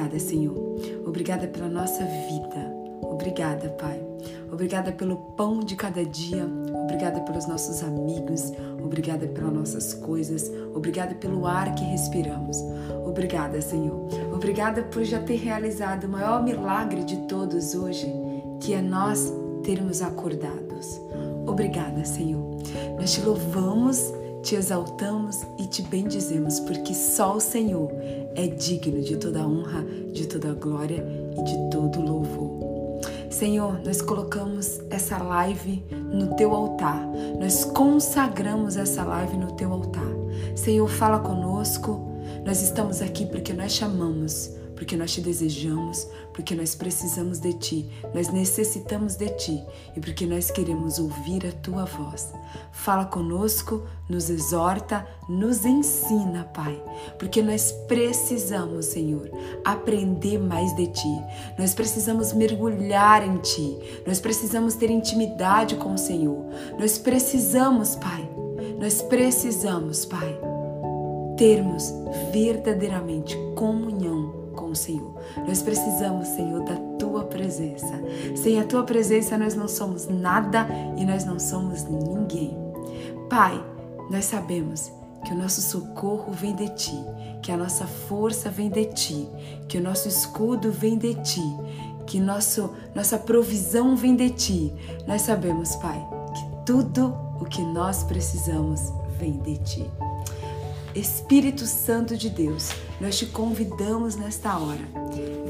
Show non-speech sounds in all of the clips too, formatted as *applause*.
Obrigada, Senhor. Obrigada pela nossa vida. Obrigada, Pai. Obrigada pelo pão de cada dia. Obrigada pelos nossos amigos. Obrigada pelas nossas coisas. Obrigada pelo ar que respiramos. Obrigada, Senhor. Obrigada por já ter realizado o maior milagre de todos hoje, que é nós termos acordados. Obrigada, Senhor. Nós te louvamos, te exaltamos e te bendizemos, porque só o Senhor é digno de toda honra, de toda glória e de todo louvor. Senhor, nós colocamos essa live no teu altar, nós consagramos essa live no teu altar. Senhor, fala conosco, nós estamos aqui porque nós chamamos porque nós te desejamos, porque nós precisamos de ti, nós necessitamos de ti e porque nós queremos ouvir a tua voz. Fala conosco, nos exorta, nos ensina, Pai, porque nós precisamos, Senhor, aprender mais de ti. Nós precisamos mergulhar em ti. Nós precisamos ter intimidade com o Senhor. Nós precisamos, Pai. Nós precisamos, Pai, termos verdadeiramente comunhão com o Senhor. Nós precisamos, Senhor, da tua presença. Sem a tua presença, nós não somos nada e nós não somos ninguém. Pai, nós sabemos que o nosso socorro vem de ti, que a nossa força vem de ti, que o nosso escudo vem de ti, que nosso, nossa provisão vem de ti. Nós sabemos, Pai, que tudo o que nós precisamos vem de ti. Espírito Santo de Deus, nós te convidamos nesta hora.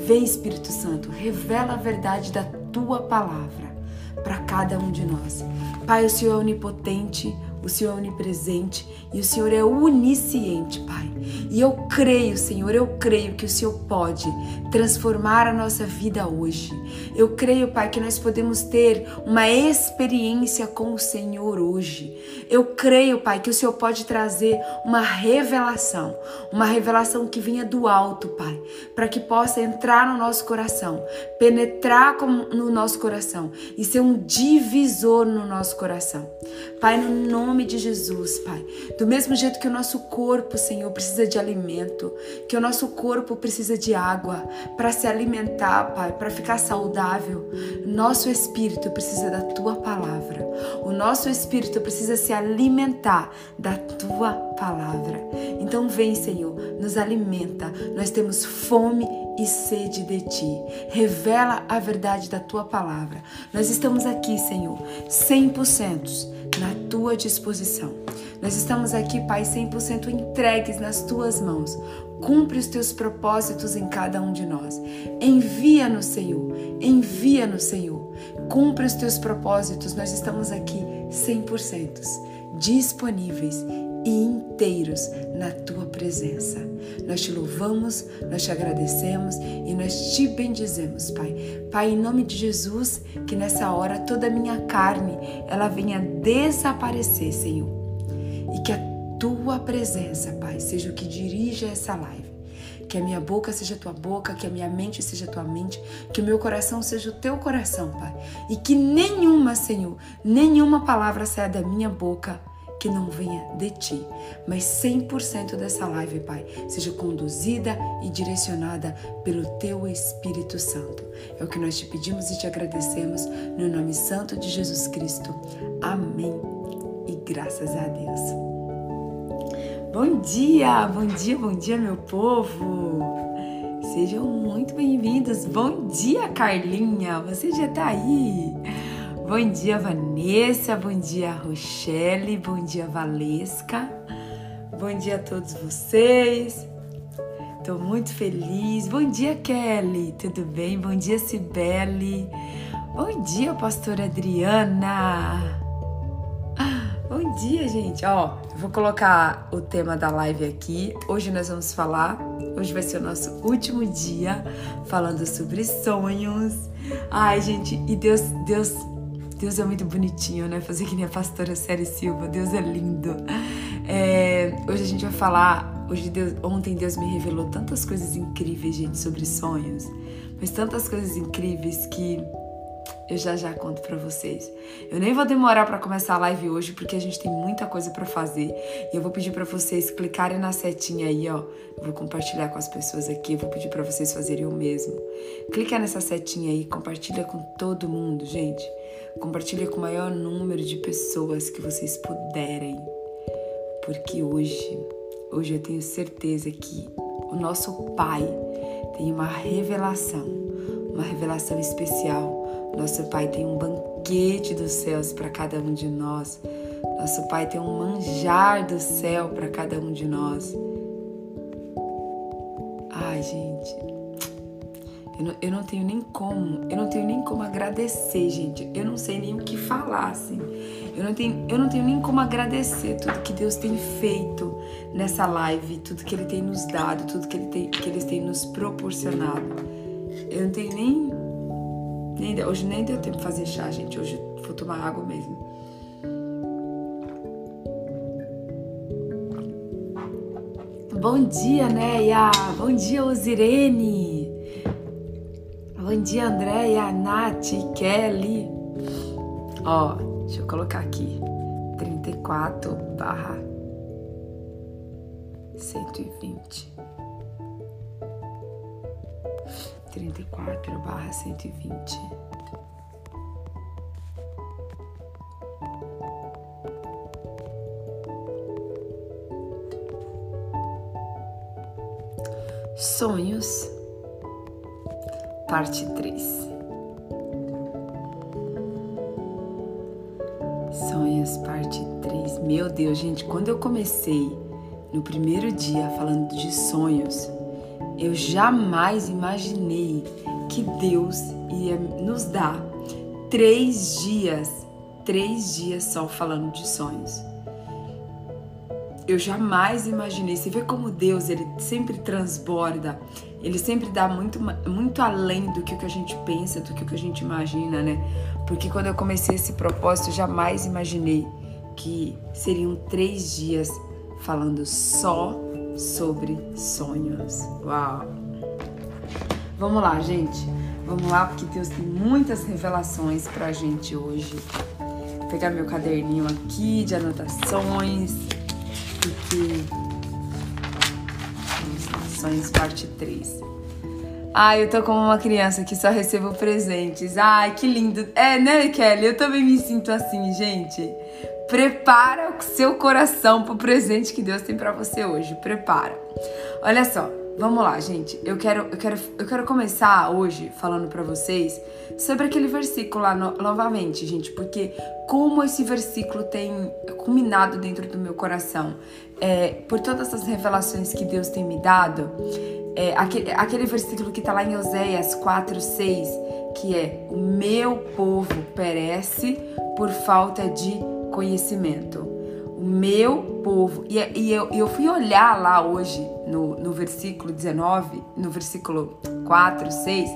Vem, Espírito Santo, revela a verdade da tua palavra para cada um de nós. Pai, o Senhor é onipotente, o Senhor é onipresente e o Senhor é onisciente, Pai. E eu creio, Senhor, eu creio que o Senhor pode transformar a nossa vida hoje. Eu creio, Pai, que nós podemos ter uma experiência com o Senhor hoje. Eu creio, Pai, que o Senhor pode trazer uma revelação, uma revelação que vinha do alto, Pai, para que possa entrar no nosso coração, penetrar no nosso coração e ser um divisor no nosso coração. Pai, no nome de Jesus, Pai. Do mesmo jeito que o nosso corpo, Senhor, precisa de alimento, que o nosso corpo precisa de água para se alimentar, Pai, para ficar saudável, nosso espírito precisa da tua palavra. O nosso espírito precisa se alimentar da tua palavra. Então vem, Senhor, nos alimenta. Nós temos fome e sede de ti. Revela a verdade da tua palavra. Nós estamos aqui, Senhor, 100% na tua disposição. Nós estamos aqui, Pai, 100% entregues nas tuas mãos. Cumpre os teus propósitos em cada um de nós. Envia-nos, Senhor. Envia-nos, Senhor. Cumpre os teus propósitos. Nós estamos aqui 100% disponíveis e inteiros na tua presença. Nós te louvamos, nós te agradecemos e nós te bendizemos, Pai. Pai, em nome de Jesus, que nessa hora toda a minha carne ela venha desaparecer, Senhor. E que a tua presença, Pai, seja o que dirija essa live. Que a minha boca seja a tua boca, que a minha mente seja a tua mente, que o meu coração seja o teu coração, Pai. E que nenhuma, Senhor, nenhuma palavra saia da minha boca que não venha de ti, mas 100% dessa live, Pai, seja conduzida e direcionada pelo teu Espírito Santo. É o que nós te pedimos e te agradecemos no nome santo de Jesus Cristo. Amém. E graças a Deus. Bom dia, bom dia, bom dia, meu povo. Sejam muito bem-vindos. Bom dia, Carlinha. Você já tá aí? Bom dia, Vanessa. Bom dia, Rochelle. Bom dia, Valesca. Bom dia a todos vocês. Estou muito feliz. Bom dia, Kelly. Tudo bem? Bom dia, Cibele. Bom dia, pastora Adriana. Bom dia, gente. Ó, vou colocar o tema da live aqui. Hoje nós vamos falar. Hoje vai ser o nosso último dia falando sobre sonhos. Ai, gente, e Deus, Deus, Deus é muito bonitinho, né? Fazer que nem a pastora Série Silva. Deus é lindo. É, hoje a gente vai falar. Hoje Deus, ontem Deus me revelou tantas coisas incríveis, gente, sobre sonhos. Mas tantas coisas incríveis que eu já já conto para vocês. Eu nem vou demorar para começar a live hoje porque a gente tem muita coisa para fazer. E eu vou pedir para vocês clicarem na setinha aí, ó. Eu vou compartilhar com as pessoas aqui, eu vou pedir para vocês fazerem o mesmo. Clica nessa setinha aí, compartilha com todo mundo, gente. Compartilha com o maior número de pessoas que vocês puderem. Porque hoje, hoje eu tenho certeza que o nosso Pai tem uma revelação, uma revelação especial nosso Pai tem um banquete dos céus para cada um de nós. Nosso Pai tem um manjar do céu para cada um de nós. Ai, gente, eu não, eu não, tenho nem como, eu não tenho nem como agradecer, gente. Eu não sei nem o que falar, assim. Eu não tenho, eu não tenho nem como agradecer tudo que Deus tem feito nessa live, tudo que Ele tem nos dado, tudo que Ele tem, que Ele tem nos proporcionado. Eu não tenho nem nem hoje nem deu tempo de fazer chá, gente. Hoje vou tomar água mesmo. Bom dia, Neia. Bom dia, Osirene. Bom dia, Andréia, Nath, Kelly. Ó, deixa eu colocar aqui. 34 barra 120. 34 barra 120. Sonhos, parte 3. Sonhos, parte 3. Meu Deus, gente, quando eu comecei no primeiro dia falando de sonhos, eu jamais imaginei que Deus ia nos dar três dias, três dias só falando de sonhos. Eu jamais imaginei. Você vê como Deus ele sempre transborda, ele sempre dá muito, muito além do que o que a gente pensa, do que o que a gente imagina, né? Porque quando eu comecei esse propósito, eu jamais imaginei que seriam três dias falando só sobre sonhos. Uau! Vamos lá, gente. Vamos lá, porque Deus tem muitas revelações pra gente hoje. Vou pegar meu caderninho aqui de anotações. Porque. Sonhos, parte 3. Ai, eu tô como uma criança que só recebo presentes. Ai, que lindo. É, né, Kelly? Eu também me sinto assim, gente. Prepara o seu coração para o presente que Deus tem para você hoje. Prepara. Olha só, vamos lá, gente. Eu quero, eu quero, eu quero começar hoje falando para vocês sobre aquele versículo lá no, novamente, gente, porque como esse versículo tem culminado dentro do meu coração, é, por todas as revelações que Deus tem me dado, é, aquele, aquele versículo que está lá em Oséias 4, 6, que é: O meu povo perece por falta de conhecimento. O meu povo. E, e eu, eu fui olhar lá hoje, no, no versículo 19, no versículo 4, 6,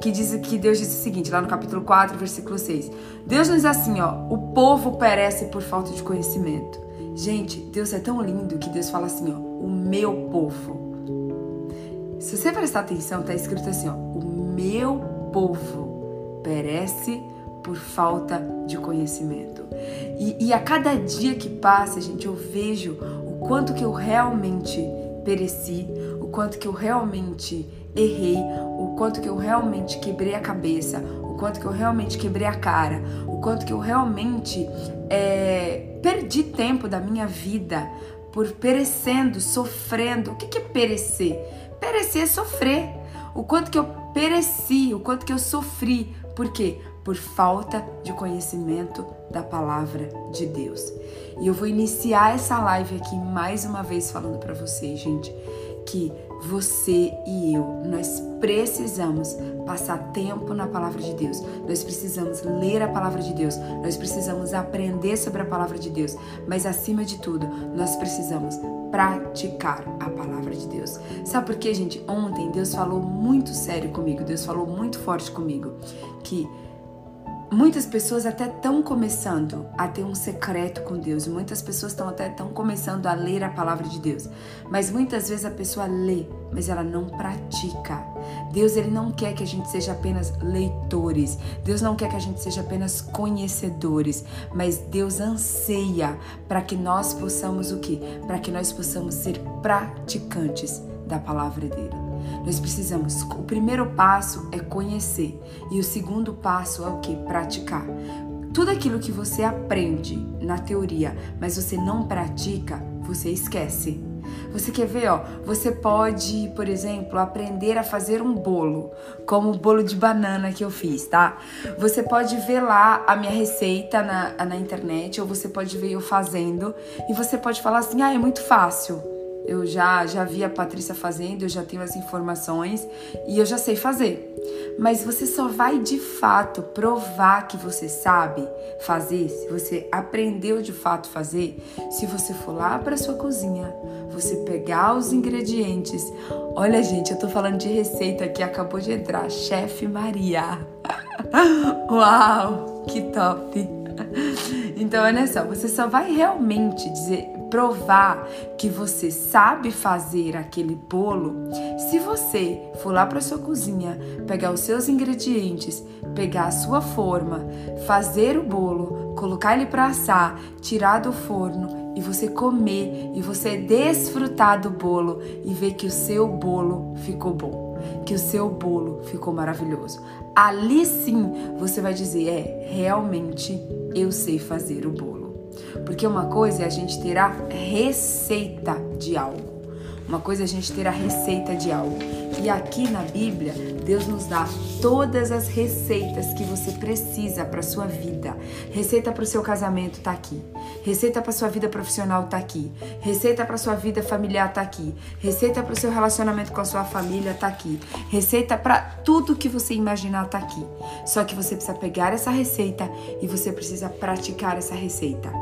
que diz que Deus diz o seguinte, lá no capítulo 4, versículo 6. Deus diz assim, ó, o povo perece por falta de conhecimento. Gente, Deus é tão lindo que Deus fala assim, ó, o meu povo. Se você prestar atenção, tá escrito assim, ó, o meu povo perece por falta de conhecimento. E, e, a cada dia que passa, gente, eu vejo o quanto que eu realmente pereci, o quanto que eu realmente errei, o quanto que eu realmente quebrei a cabeça, o quanto que eu realmente quebrei a cara, o quanto que eu realmente é, perdi tempo da minha vida por perecendo, sofrendo. O que, que é perecer? Perecer é sofrer. O quanto que eu pereci, o quanto que eu sofri. Por quê? Por falta de conhecimento da palavra de Deus. E eu vou iniciar essa live aqui mais uma vez falando para vocês, gente, que você e eu, nós precisamos passar tempo na palavra de Deus. Nós precisamos ler a palavra de Deus. Nós precisamos aprender sobre a palavra de Deus. Mas acima de tudo, nós precisamos praticar a palavra de Deus. Sabe por quê, gente? Ontem Deus falou muito sério comigo. Deus falou muito forte comigo que Muitas pessoas até estão começando a ter um secreto com Deus. Muitas pessoas estão até estão começando a ler a palavra de Deus. Mas muitas vezes a pessoa lê, mas ela não pratica. Deus ele não quer que a gente seja apenas leitores. Deus não quer que a gente seja apenas conhecedores, mas Deus anseia para que nós possamos o quê? Para que nós possamos ser praticantes da palavra dele. Nós precisamos, o primeiro passo é conhecer e o segundo passo é o que? Praticar. Tudo aquilo que você aprende na teoria, mas você não pratica, você esquece. Você quer ver, ó? Você pode, por exemplo, aprender a fazer um bolo, como o bolo de banana que eu fiz, tá? Você pode ver lá a minha receita na, na internet, ou você pode ver eu fazendo, e você pode falar assim: ah, é muito fácil. Eu já já vi a Patrícia fazendo, eu já tenho as informações e eu já sei fazer. Mas você só vai de fato provar que você sabe fazer, se você aprendeu de fato fazer, se você for lá para sua cozinha, você pegar os ingredientes. Olha, gente, eu tô falando de receita que acabou de entrar, chefe Maria. *laughs* Uau, que top. Então, olha só, você só vai realmente dizer provar que você sabe fazer aquele bolo, se você for lá para sua cozinha, pegar os seus ingredientes, pegar a sua forma, fazer o bolo, colocar ele para assar, tirar do forno e você comer e você desfrutar do bolo e ver que o seu bolo ficou bom, que o seu bolo ficou maravilhoso. Ali sim você vai dizer: é, realmente eu sei fazer o bolo. Porque uma coisa é a gente ter a receita de algo. Uma coisa é a gente ter a receita de algo. E aqui na Bíblia, Deus nos dá todas as receitas que você precisa para sua vida. Receita para o seu casamento tá aqui. Receita para sua vida profissional tá aqui. Receita para sua vida familiar tá aqui. Receita para o seu relacionamento com a sua família tá aqui. Receita para tudo que você imaginar tá aqui. Só que você precisa pegar essa receita e você precisa praticar essa receita.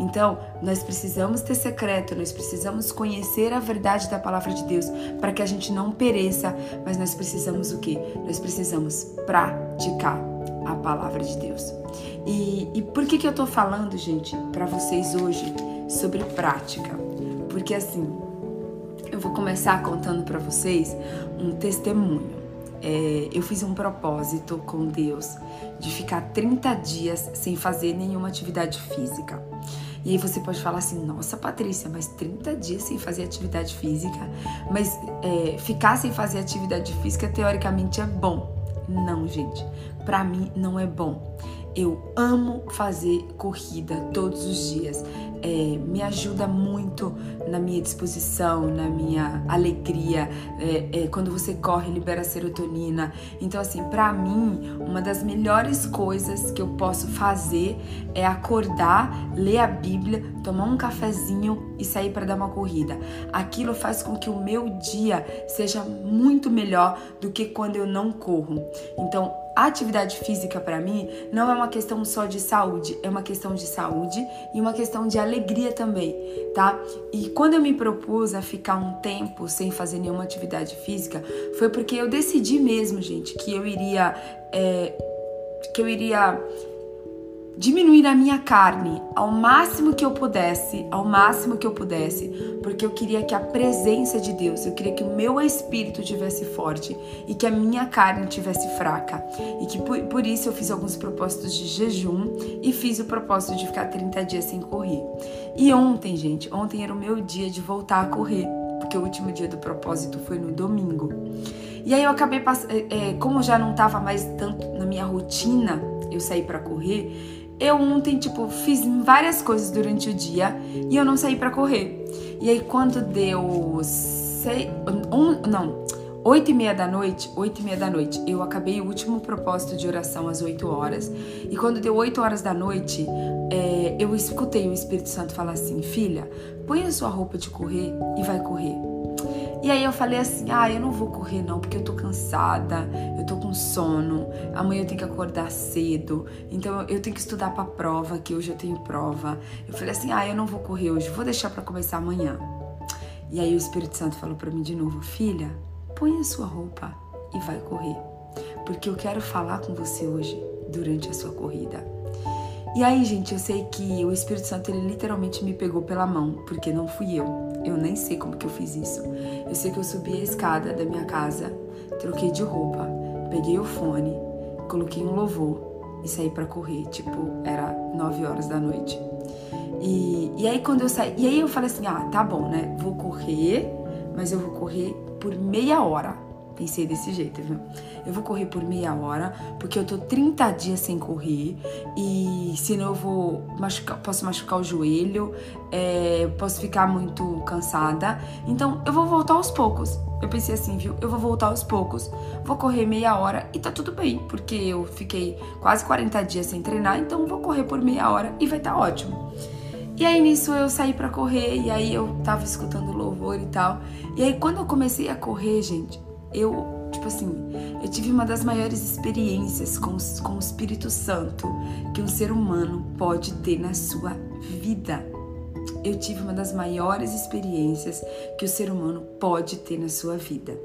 Então, nós precisamos ter secreto, nós precisamos conhecer a verdade da palavra de Deus para que a gente não pereça, mas nós precisamos o Nós precisamos praticar a palavra de Deus. E, e por que, que eu tô falando, gente, para vocês hoje sobre prática? Porque assim, eu vou começar contando para vocês um testemunho. É, eu fiz um propósito com Deus de ficar 30 dias sem fazer nenhuma atividade física. E aí você pode falar assim, nossa Patrícia, mas 30 dias sem fazer atividade física, mas é, ficar sem fazer atividade física teoricamente é bom. Não, gente, para mim não é bom. Eu amo fazer corrida todos os dias. É, me ajuda muito na minha disposição, na minha alegria. É, é, quando você corre, libera serotonina. Então, assim, para mim, uma das melhores coisas que eu posso fazer é acordar, ler a Bíblia, tomar um cafezinho e sair para dar uma corrida. Aquilo faz com que o meu dia seja muito melhor do que quando eu não corro. Então, a atividade física para mim não é uma questão só de saúde, é uma questão de saúde e uma questão de alegria também, tá? E quando eu me propus a ficar um tempo sem fazer nenhuma atividade física, foi porque eu decidi mesmo, gente, que eu iria é, que eu iria diminuir a minha carne ao máximo que eu pudesse, ao máximo que eu pudesse, porque eu queria que a presença de Deus, eu queria que o meu espírito tivesse forte e que a minha carne tivesse fraca. E que por, por isso eu fiz alguns propósitos de jejum e fiz o propósito de ficar 30 dias sem correr. E ontem, gente, ontem era o meu dia de voltar a correr, porque o último dia do propósito foi no domingo. E aí eu acabei passando, é, como já não estava mais tanto na minha rotina eu sair para correr, eu ontem, tipo, fiz várias coisas durante o dia e eu não saí para correr. E aí quando deu sei, um, não, 8 e meia da noite, 8 e meia da noite, eu acabei o último propósito de oração às 8 horas. E quando deu 8 horas da noite, é, eu escutei o Espírito Santo falar assim: Filha, põe a sua roupa de correr e vai correr. E aí eu falei assim: ah, eu não vou correr não, porque eu tô cansada, eu tô com sono, amanhã eu tenho que acordar cedo, então eu tenho que estudar pra prova, que hoje eu tenho prova. Eu falei assim: ah, eu não vou correr hoje, vou deixar para começar amanhã. E aí o Espírito Santo falou para mim de novo: filha, põe a sua roupa e vai correr, porque eu quero falar com você hoje durante a sua corrida. E aí, gente, eu sei que o Espírito Santo ele literalmente me pegou pela mão, porque não fui eu. Eu nem sei como que eu fiz isso. Eu sei que eu subi a escada da minha casa, troquei de roupa, peguei o fone, coloquei um louvor e saí para correr. Tipo, era 9 horas da noite. E, e aí quando eu saí, e aí eu falei assim, ah, tá bom, né? Vou correr, mas eu vou correr por meia hora Pensei desse jeito, viu? Eu vou correr por meia hora, porque eu tô 30 dias sem correr e senão eu vou machucar, posso machucar o joelho, é, posso ficar muito cansada. Então eu vou voltar aos poucos. Eu pensei assim, viu? Eu vou voltar aos poucos, vou correr meia hora e tá tudo bem, porque eu fiquei quase 40 dias sem treinar, então vou correr por meia hora e vai tá ótimo. E aí nisso eu saí para correr e aí eu tava escutando louvor e tal. E aí quando eu comecei a correr, gente, eu, tipo assim, eu tive uma das maiores experiências com, com o Espírito Santo que um ser humano pode ter na sua vida. Eu tive uma das maiores experiências que o ser humano pode ter na sua vida.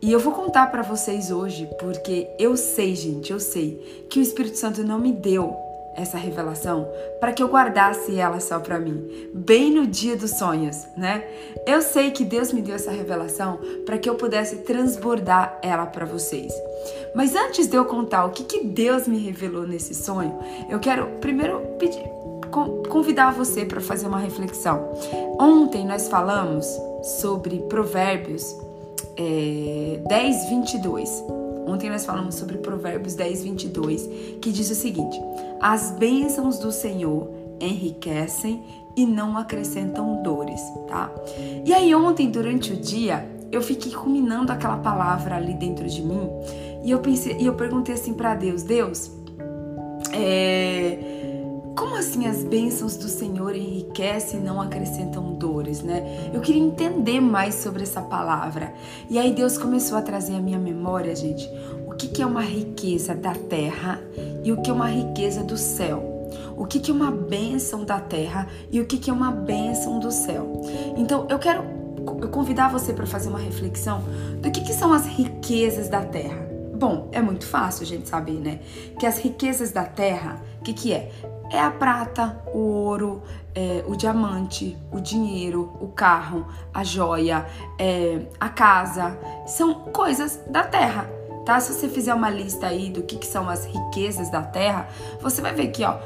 E eu vou contar para vocês hoje porque eu sei, gente, eu sei que o Espírito Santo não me deu essa revelação para que eu guardasse ela só para mim, bem no dia dos sonhos, né? Eu sei que Deus me deu essa revelação para que eu pudesse transbordar ela para vocês. Mas antes de eu contar o que, que Deus me revelou nesse sonho, eu quero primeiro pedir, convidar você para fazer uma reflexão. Ontem nós falamos sobre Provérbios é, 10, 22. Ontem nós falamos sobre Provérbios 10, 22, que diz o seguinte: As bênçãos do Senhor enriquecem e não acrescentam dores, tá? E aí, ontem, durante o dia, eu fiquei ruminando aquela palavra ali dentro de mim e eu pensei, e eu perguntei assim para Deus: Deus, é como assim as bênçãos do Senhor enriquecem e não acrescentam dores, né? Eu queria entender mais sobre essa palavra. E aí Deus começou a trazer à minha memória, gente, o que, é uma riqueza da terra e o que é uma riqueza do céu. O que, é uma bênção da terra e o que, que é uma bênção do céu. Então, eu quero convidar você para fazer uma reflexão do que, que são as riquezas da terra. Bom, é muito fácil a gente saber, né? Que as riquezas da terra, o que, que é? É a prata, o ouro, é, o diamante, o dinheiro, o carro, a joia, é, a casa. São coisas da terra, tá? Se você fizer uma lista aí do que, que são as riquezas da terra, você vai ver que, ó,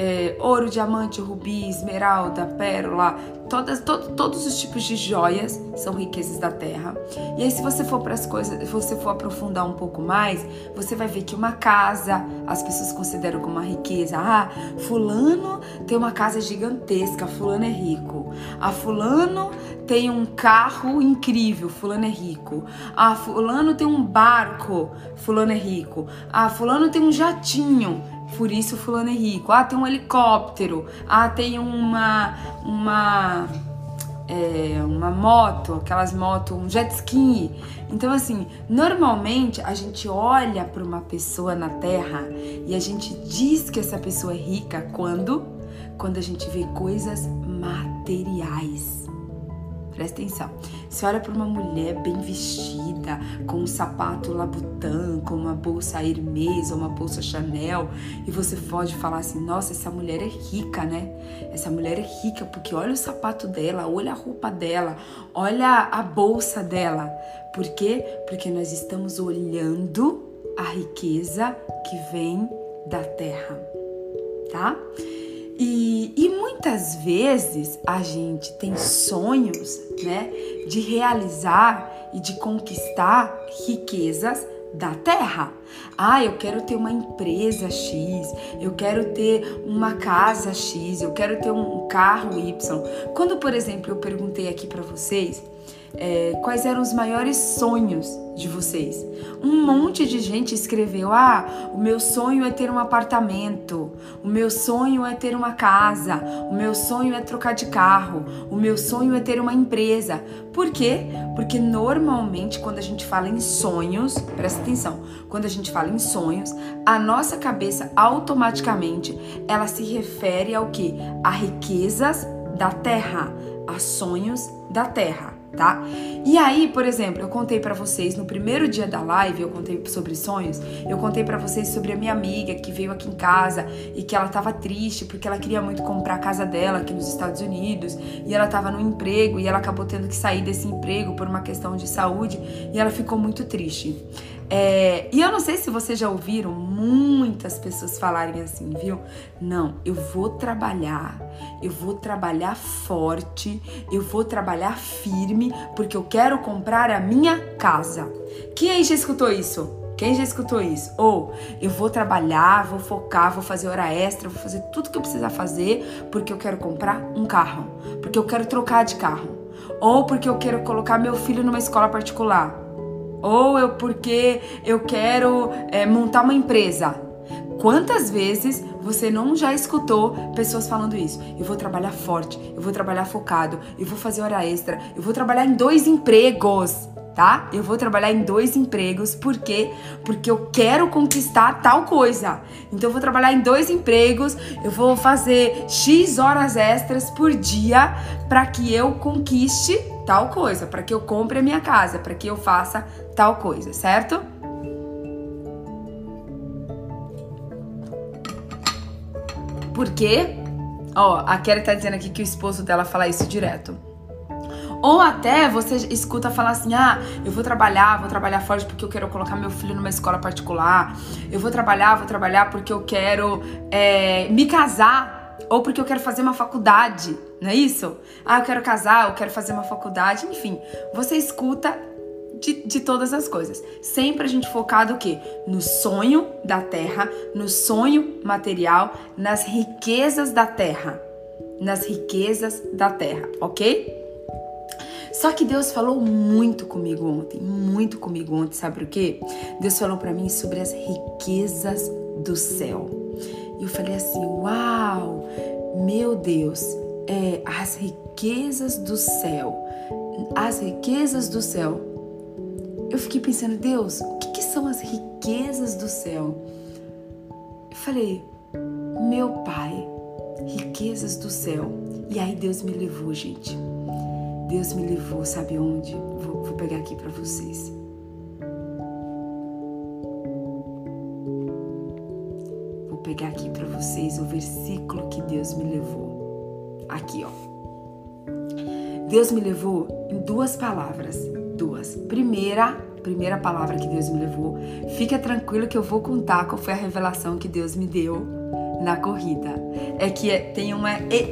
é, ouro, diamante, rubi, esmeralda, pérola, todas, to, todos os tipos de joias são riquezas da terra. E aí, se você for para as coisas, se você for aprofundar um pouco mais, você vai ver que uma casa as pessoas consideram como uma riqueza. Ah, fulano tem uma casa gigantesca, fulano é rico. Ah, fulano tem um carro incrível, fulano é rico. Ah, fulano tem um barco, fulano é rico. Ah, fulano tem um jatinho, por isso fulano é rico. Ah, tem um helicóptero. Ah, tem uma uma é, uma moto, aquelas motos, um jet ski. Então, assim, normalmente a gente olha para uma pessoa na Terra e a gente diz que essa pessoa é rica quando? Quando a gente vê coisas materiais. Presta atenção. Você olha para uma mulher bem vestida, com um sapato Labutan, com uma bolsa Hermes ou uma bolsa Chanel, e você pode falar assim: nossa, essa mulher é rica, né? Essa mulher é rica porque olha o sapato dela, olha a roupa dela, olha a bolsa dela. Por quê? Porque nós estamos olhando a riqueza que vem da terra, tá? E, e, muitas vezes a gente tem sonhos, né, de realizar e de conquistar riquezas da terra. Ah, eu quero ter uma empresa X, eu quero ter uma casa X, eu quero ter um carro Y. Quando, por exemplo, eu perguntei aqui para vocês é, quais eram os maiores sonhos de vocês. Um monte de gente escreveu: Ah, o meu sonho é ter um apartamento, o meu sonho é ter uma casa, o meu sonho é trocar de carro, o meu sonho é ter uma empresa. Por quê? Porque normalmente quando a gente fala em sonhos, presta atenção, quando a gente fala em sonhos, a nossa cabeça automaticamente ela se refere ao que? A riquezas da terra, a sonhos da terra tá? E aí, por exemplo, eu contei para vocês no primeiro dia da live, eu contei sobre sonhos, eu contei para vocês sobre a minha amiga que veio aqui em casa e que ela tava triste porque ela queria muito comprar a casa dela aqui nos Estados Unidos e ela tava no emprego e ela acabou tendo que sair desse emprego por uma questão de saúde e ela ficou muito triste. É, e eu não sei se vocês já ouviram muitas pessoas falarem assim, viu? Não, eu vou trabalhar, eu vou trabalhar forte, eu vou trabalhar firme, porque eu quero comprar a minha casa. Quem aí já escutou isso? Quem já escutou isso? Ou eu vou trabalhar, vou focar, vou fazer hora extra, vou fazer tudo que eu precisar fazer porque eu quero comprar um carro, porque eu quero trocar de carro, ou porque eu quero colocar meu filho numa escola particular ou eu porque eu quero é, montar uma empresa. Quantas vezes você não já escutou pessoas falando isso? Eu vou trabalhar forte, eu vou trabalhar focado, eu vou fazer hora extra, eu vou trabalhar em dois empregos tá? Eu vou trabalhar em dois empregos, por quê? Porque eu quero conquistar tal coisa. Então eu vou trabalhar em dois empregos, eu vou fazer X horas extras por dia para que eu conquiste tal coisa, para que eu compre a minha casa, para que eu faça tal coisa, certo? Por quê? Ó, a Kelly tá dizendo aqui que o esposo dela fala isso direto. Ou até você escuta falar assim: ah, eu vou trabalhar, vou trabalhar forte porque eu quero colocar meu filho numa escola particular. Eu vou trabalhar, vou trabalhar porque eu quero é, me casar. Ou porque eu quero fazer uma faculdade, não é isso? Ah, eu quero casar, eu quero fazer uma faculdade, enfim. Você escuta de, de, todas as coisas. Sempre a gente focado o quê? No sonho da terra, no sonho material, nas riquezas da terra. Nas riquezas da terra, ok? Só que Deus falou muito comigo ontem, muito comigo ontem, sabe o quê? Deus falou para mim sobre as riquezas do céu. E eu falei assim: "Uau! Meu Deus, é as riquezas do céu. As riquezas do céu." Eu fiquei pensando: "Deus, o que, que são as riquezas do céu?" Eu falei: "Meu Pai, riquezas do céu." E aí Deus me levou, gente Deus me levou, sabe onde? Vou, vou pegar aqui para vocês. Vou pegar aqui para vocês o versículo que Deus me levou. Aqui, ó. Deus me levou em duas palavras, duas. Primeira, primeira palavra que Deus me levou. Fica tranquilo que eu vou contar qual foi a revelação que Deus me deu na corrida. É que é, tem uma.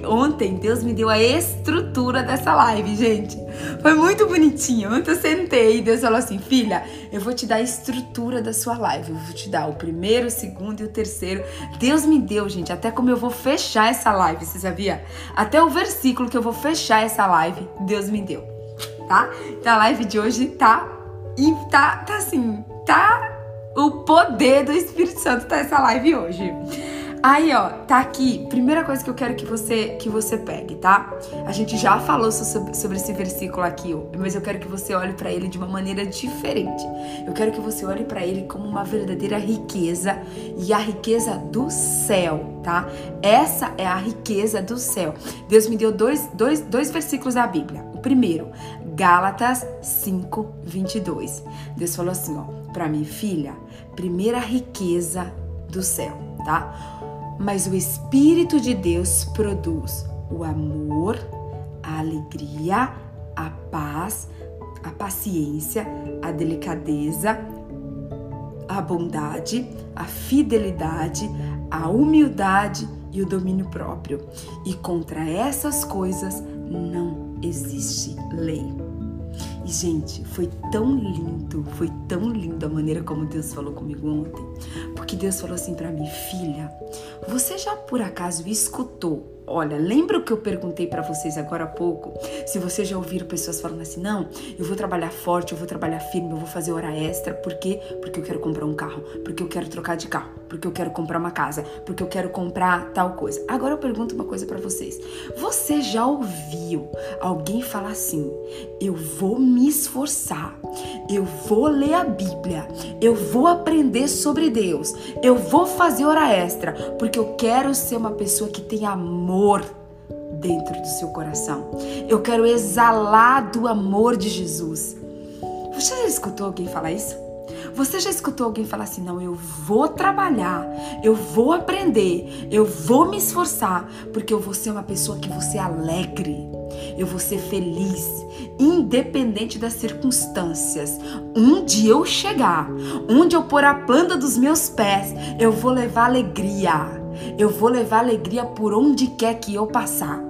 Ontem Deus me deu a estrutura dessa live, gente. Foi muito bonitinho. Ontem eu sentei e Deus falou assim: Filha, eu vou te dar a estrutura da sua live. Eu vou te dar o primeiro, o segundo e o terceiro. Deus me deu, gente, até como eu vou fechar essa live, você sabia? Até o versículo que eu vou fechar essa live, Deus me deu. Tá? Então a live de hoje tá. E tá, tá assim, tá. O poder do Espírito Santo tá essa live hoje. Aí, ó, tá aqui. Primeira coisa que eu quero que você que você pegue, tá? A gente já falou sobre, sobre esse versículo aqui, mas eu quero que você olhe para ele de uma maneira diferente. Eu quero que você olhe para ele como uma verdadeira riqueza e a riqueza do céu, tá? Essa é a riqueza do céu. Deus me deu dois, dois, dois versículos da Bíblia. O primeiro, Gálatas 5, 22. Deus falou assim, ó, para mim, filha, primeira riqueza do céu, tá? mas o Espírito de Deus produz o amor, a alegria, a paz, a paciência, a delicadeza, a bondade, a fidelidade, a humildade e o domínio próprio. E contra essas coisas não existe lei. E, gente, foi tão lindo, foi tão lindo a maneira como Deus falou comigo ontem. Porque Deus falou assim para mim, filha, você já por acaso escutou olha, lembra o que eu perguntei para vocês agora há pouco? Se vocês já ouviram pessoas falando assim, não, eu vou trabalhar forte, eu vou trabalhar firme, eu vou fazer hora extra, por quê? Porque eu quero comprar um carro, porque eu quero trocar de carro, porque eu quero comprar uma casa, porque eu quero comprar tal coisa. Agora eu pergunto uma coisa para vocês. Você já ouviu alguém falar assim: "Eu vou me esforçar, eu vou ler a Bíblia, eu vou aprender sobre Deus, eu vou fazer hora extra, porque eu quero ser uma pessoa que tem amor dentro do seu coração. Eu quero exalar do amor de Jesus. Você já escutou alguém falar isso? Você já escutou alguém falar assim: não, eu vou trabalhar, eu vou aprender, eu vou me esforçar, porque eu vou ser uma pessoa que você alegre, eu vou ser feliz, independente das circunstâncias. Onde eu chegar, onde eu pôr a planta dos meus pés, eu vou levar alegria. Eu vou levar alegria por onde quer que eu passar.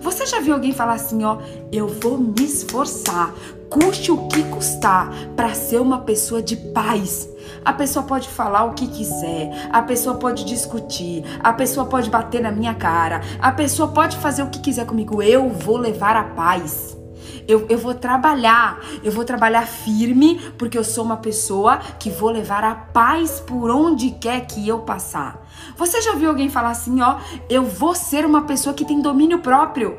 Você já viu alguém falar assim, ó, eu vou me esforçar, custe o que custar, para ser uma pessoa de paz. A pessoa pode falar o que quiser, a pessoa pode discutir, a pessoa pode bater na minha cara, a pessoa pode fazer o que quiser comigo. Eu vou levar a paz. Eu, eu vou trabalhar, eu vou trabalhar firme, porque eu sou uma pessoa que vou levar a paz por onde quer que eu passar. Você já viu alguém falar assim, ó, eu vou ser uma pessoa que tem domínio próprio.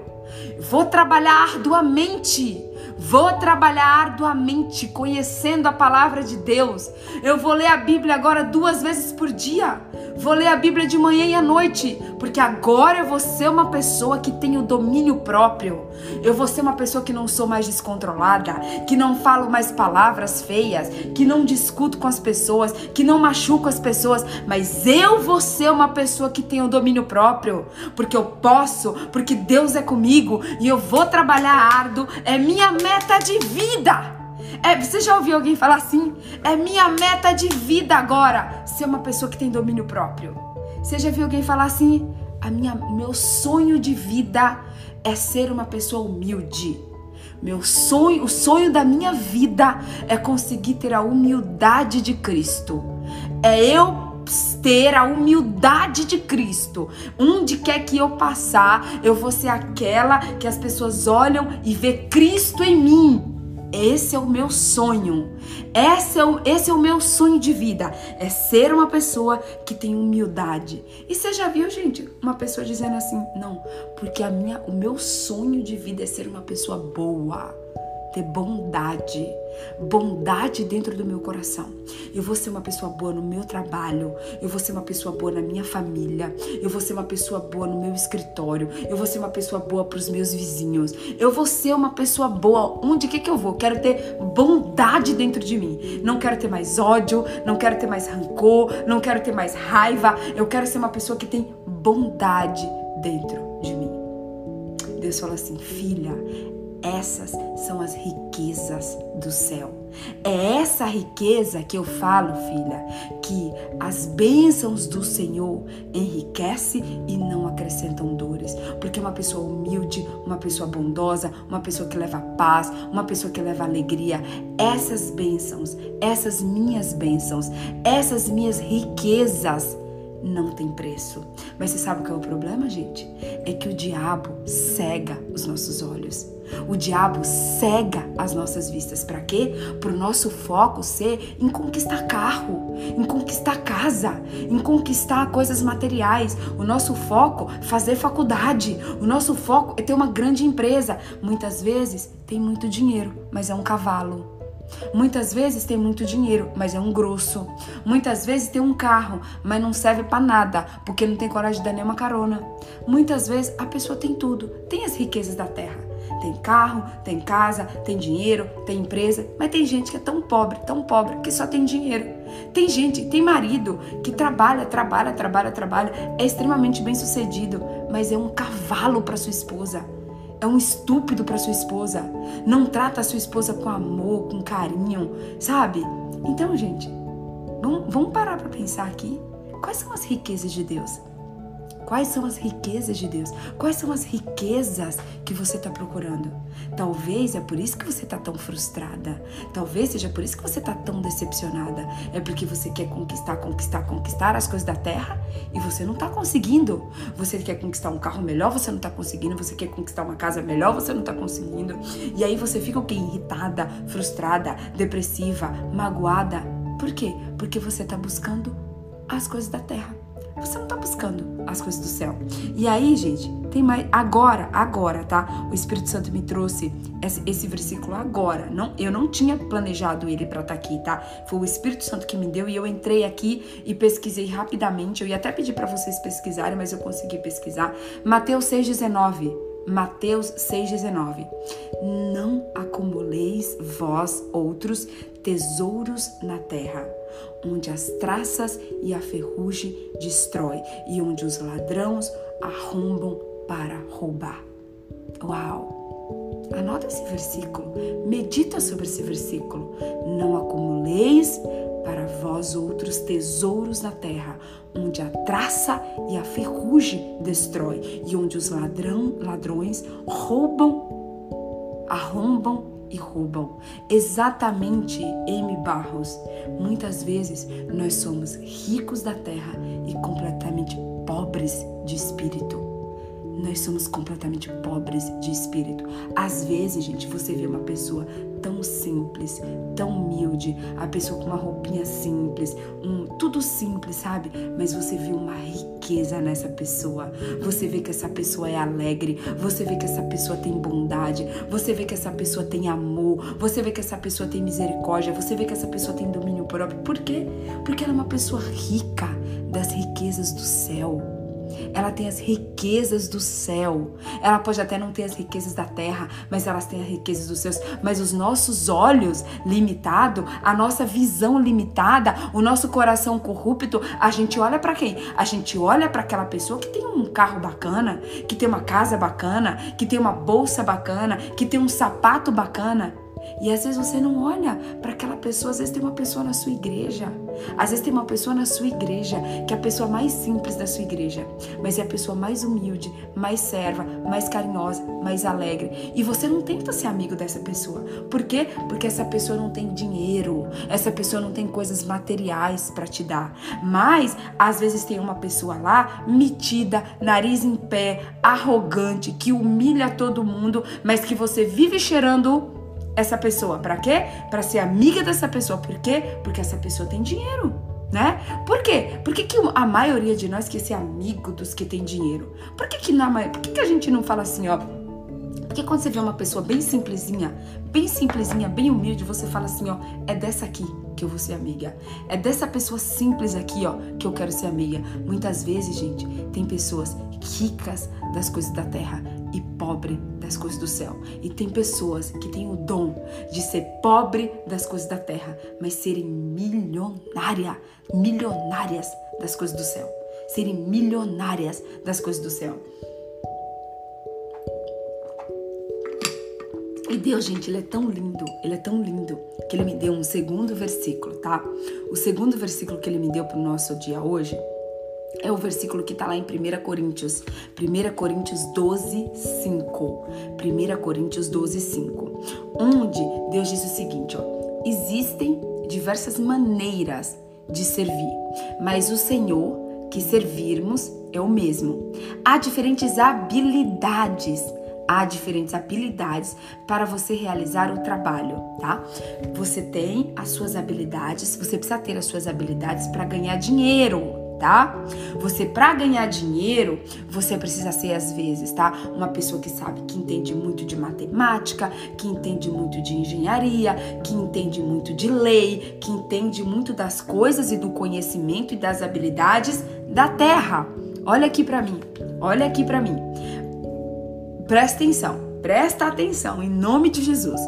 Vou trabalhar arduamente. Vou trabalhar arduamente conhecendo a palavra de Deus. Eu vou ler a Bíblia agora duas vezes por dia. Vou ler a Bíblia de manhã e à noite, porque agora eu vou ser uma pessoa que tem o domínio próprio. Eu vou ser uma pessoa que não sou mais descontrolada, que não falo mais palavras feias, que não discuto com as pessoas, que não machuco as pessoas, mas eu vou ser uma pessoa que tem o domínio próprio, porque eu posso, porque Deus é comigo e eu vou trabalhar árduo, é minha meta de vida. É, você já ouviu alguém falar assim? É minha meta de vida agora ser uma pessoa que tem domínio próprio. Você já viu alguém falar assim? A minha, meu sonho de vida é ser uma pessoa humilde. Meu sonho, o sonho da minha vida é conseguir ter a humildade de Cristo. É eu ter a humildade de Cristo. Onde quer que eu passar, eu vou ser aquela que as pessoas olham e vê Cristo em mim. Esse é o meu sonho. Esse é o, esse é o meu sonho de vida. É ser uma pessoa que tem humildade. E você já viu, gente, uma pessoa dizendo assim: não, porque a minha, o meu sonho de vida é ser uma pessoa boa ter bondade, bondade dentro do meu coração. Eu vou ser uma pessoa boa no meu trabalho, eu vou ser uma pessoa boa na minha família, eu vou ser uma pessoa boa no meu escritório, eu vou ser uma pessoa boa para os meus vizinhos, eu vou ser uma pessoa boa onde que que eu vou? Quero ter bondade dentro de mim. Não quero ter mais ódio, não quero ter mais rancor, não quero ter mais raiva. Eu quero ser uma pessoa que tem bondade dentro de mim. Deus fala assim: filha, essas são as riquezas do céu. É essa riqueza que eu falo, filha, que as bênçãos do Senhor enriquece e não acrescentam dores. Porque uma pessoa humilde, uma pessoa bondosa, uma pessoa que leva paz, uma pessoa que leva alegria, essas bênçãos, essas minhas bênçãos, essas minhas riquezas não tem preço. Mas você sabe qual é o problema, gente? É que o diabo cega os nossos olhos. O diabo cega as nossas vistas. Para quê? Para o nosso foco ser em conquistar carro, em conquistar casa, em conquistar coisas materiais. O nosso foco fazer faculdade. O nosso foco é ter uma grande empresa. Muitas vezes tem muito dinheiro, mas é um cavalo. Muitas vezes tem muito dinheiro, mas é um grosso. Muitas vezes tem um carro, mas não serve para nada, porque não tem coragem de dar nenhuma carona. Muitas vezes a pessoa tem tudo, tem as riquezas da terra. Tem carro, tem casa, tem dinheiro, tem empresa, mas tem gente que é tão pobre, tão pobre, que só tem dinheiro. Tem gente, tem marido que trabalha, trabalha, trabalha, trabalha, é extremamente bem sucedido, mas é um cavalo para sua esposa é um estúpido para sua esposa, não trata a sua esposa com amor, com carinho, sabe? Então, gente, vamos, parar para pensar aqui. Quais são as riquezas de Deus? Quais são as riquezas de Deus? Quais são as riquezas que você está procurando? Talvez é por isso que você está tão frustrada. Talvez seja por isso que você está tão decepcionada. É porque você quer conquistar, conquistar, conquistar as coisas da terra e você não está conseguindo. Você quer conquistar um carro melhor, você não está conseguindo. Você quer conquistar uma casa melhor, você não está conseguindo. E aí você fica o quê? Irritada, frustrada, depressiva, magoada. Por quê? Porque você está buscando as coisas da terra. Você não tá buscando as coisas do céu. E aí, gente, tem mais. Agora, agora, tá? O Espírito Santo me trouxe esse, esse versículo agora. Não, eu não tinha planejado ele para estar tá aqui, tá? Foi o Espírito Santo que me deu e eu entrei aqui e pesquisei rapidamente. Eu ia até pedir para vocês pesquisarem, mas eu consegui pesquisar. Mateus 6,19. Mateus 6,19. Não acumuleis vós outros tesouros na terra onde as traças e a ferrugem destrói e onde os ladrões arrombam para roubar. Uau! Anota esse versículo, medita sobre esse versículo. Não acumuleis para vós outros tesouros na terra, onde a traça e a ferrugem destrói e onde os ladrão, ladrões roubam, arrombam e roubam. Exatamente, M. Barros. Muitas vezes nós somos ricos da terra e completamente pobres de espírito nós somos completamente pobres de espírito. Às vezes, gente, você vê uma pessoa tão simples, tão humilde, a pessoa com uma roupinha simples, um tudo simples, sabe? Mas você vê uma riqueza nessa pessoa. Você vê que essa pessoa é alegre, você vê que essa pessoa tem bondade, você vê que essa pessoa tem amor, você vê que essa pessoa tem misericórdia, você vê que essa pessoa tem domínio próprio. Por quê? Porque ela é uma pessoa rica das riquezas do céu. Ela tem as riquezas do céu. Ela pode até não ter as riquezas da terra, mas elas têm as riquezas dos céus. Mas os nossos olhos limitados, a nossa visão limitada, o nosso coração corrupto, a gente olha para quem? A gente olha para aquela pessoa que tem um carro bacana, que tem uma casa bacana, que tem uma bolsa bacana, que tem um sapato bacana. E às vezes você não olha para aquela pessoa, às vezes tem uma pessoa na sua igreja. Às vezes tem uma pessoa na sua igreja que é a pessoa mais simples da sua igreja, mas é a pessoa mais humilde, mais serva, mais carinhosa, mais alegre. E você não tenta ser amigo dessa pessoa. Por quê? Porque essa pessoa não tem dinheiro, essa pessoa não tem coisas materiais para te dar. Mas às vezes tem uma pessoa lá metida, nariz em pé, arrogante, que humilha todo mundo, mas que você vive cheirando essa pessoa. Para quê? Para ser amiga dessa pessoa. Por quê? Porque essa pessoa tem dinheiro. Né? Por quê? Por que, que a maioria de nós quer ser amigo dos que tem dinheiro? Por que, que, na, por que, que a gente não fala assim, ó? Porque quando você vê uma pessoa bem simplesinha, bem simplesinha, bem humilde, você fala assim, ó, é dessa aqui que eu vou ser amiga. É dessa pessoa simples aqui, ó, que eu quero ser amiga. Muitas vezes, gente, tem pessoas ricas das coisas da terra e pobre das coisas do céu. E tem pessoas que têm o dom de ser pobre das coisas da terra, mas serem milionária, milionárias das coisas do céu. Serem milionárias das coisas do céu. E Deus, gente, ele é tão lindo, ele é tão lindo, que ele me deu um segundo versículo, tá? O segundo versículo que ele me deu para o nosso dia hoje é o versículo que está lá em 1 Coríntios, 1 Coríntios 12, 5. 1 Coríntios 12, 5. Onde Deus diz o seguinte: ó, existem diversas maneiras de servir, mas o Senhor que servirmos é o mesmo. Há diferentes habilidades há diferentes habilidades para você realizar o trabalho, tá? Você tem as suas habilidades, você precisa ter as suas habilidades para ganhar dinheiro, tá? Você para ganhar dinheiro, você precisa ser às vezes, tá? Uma pessoa que sabe, que entende muito de matemática, que entende muito de engenharia, que entende muito de lei, que entende muito das coisas e do conhecimento e das habilidades da terra. Olha aqui para mim. Olha aqui para mim. Presta atenção. Presta atenção em nome de Jesus.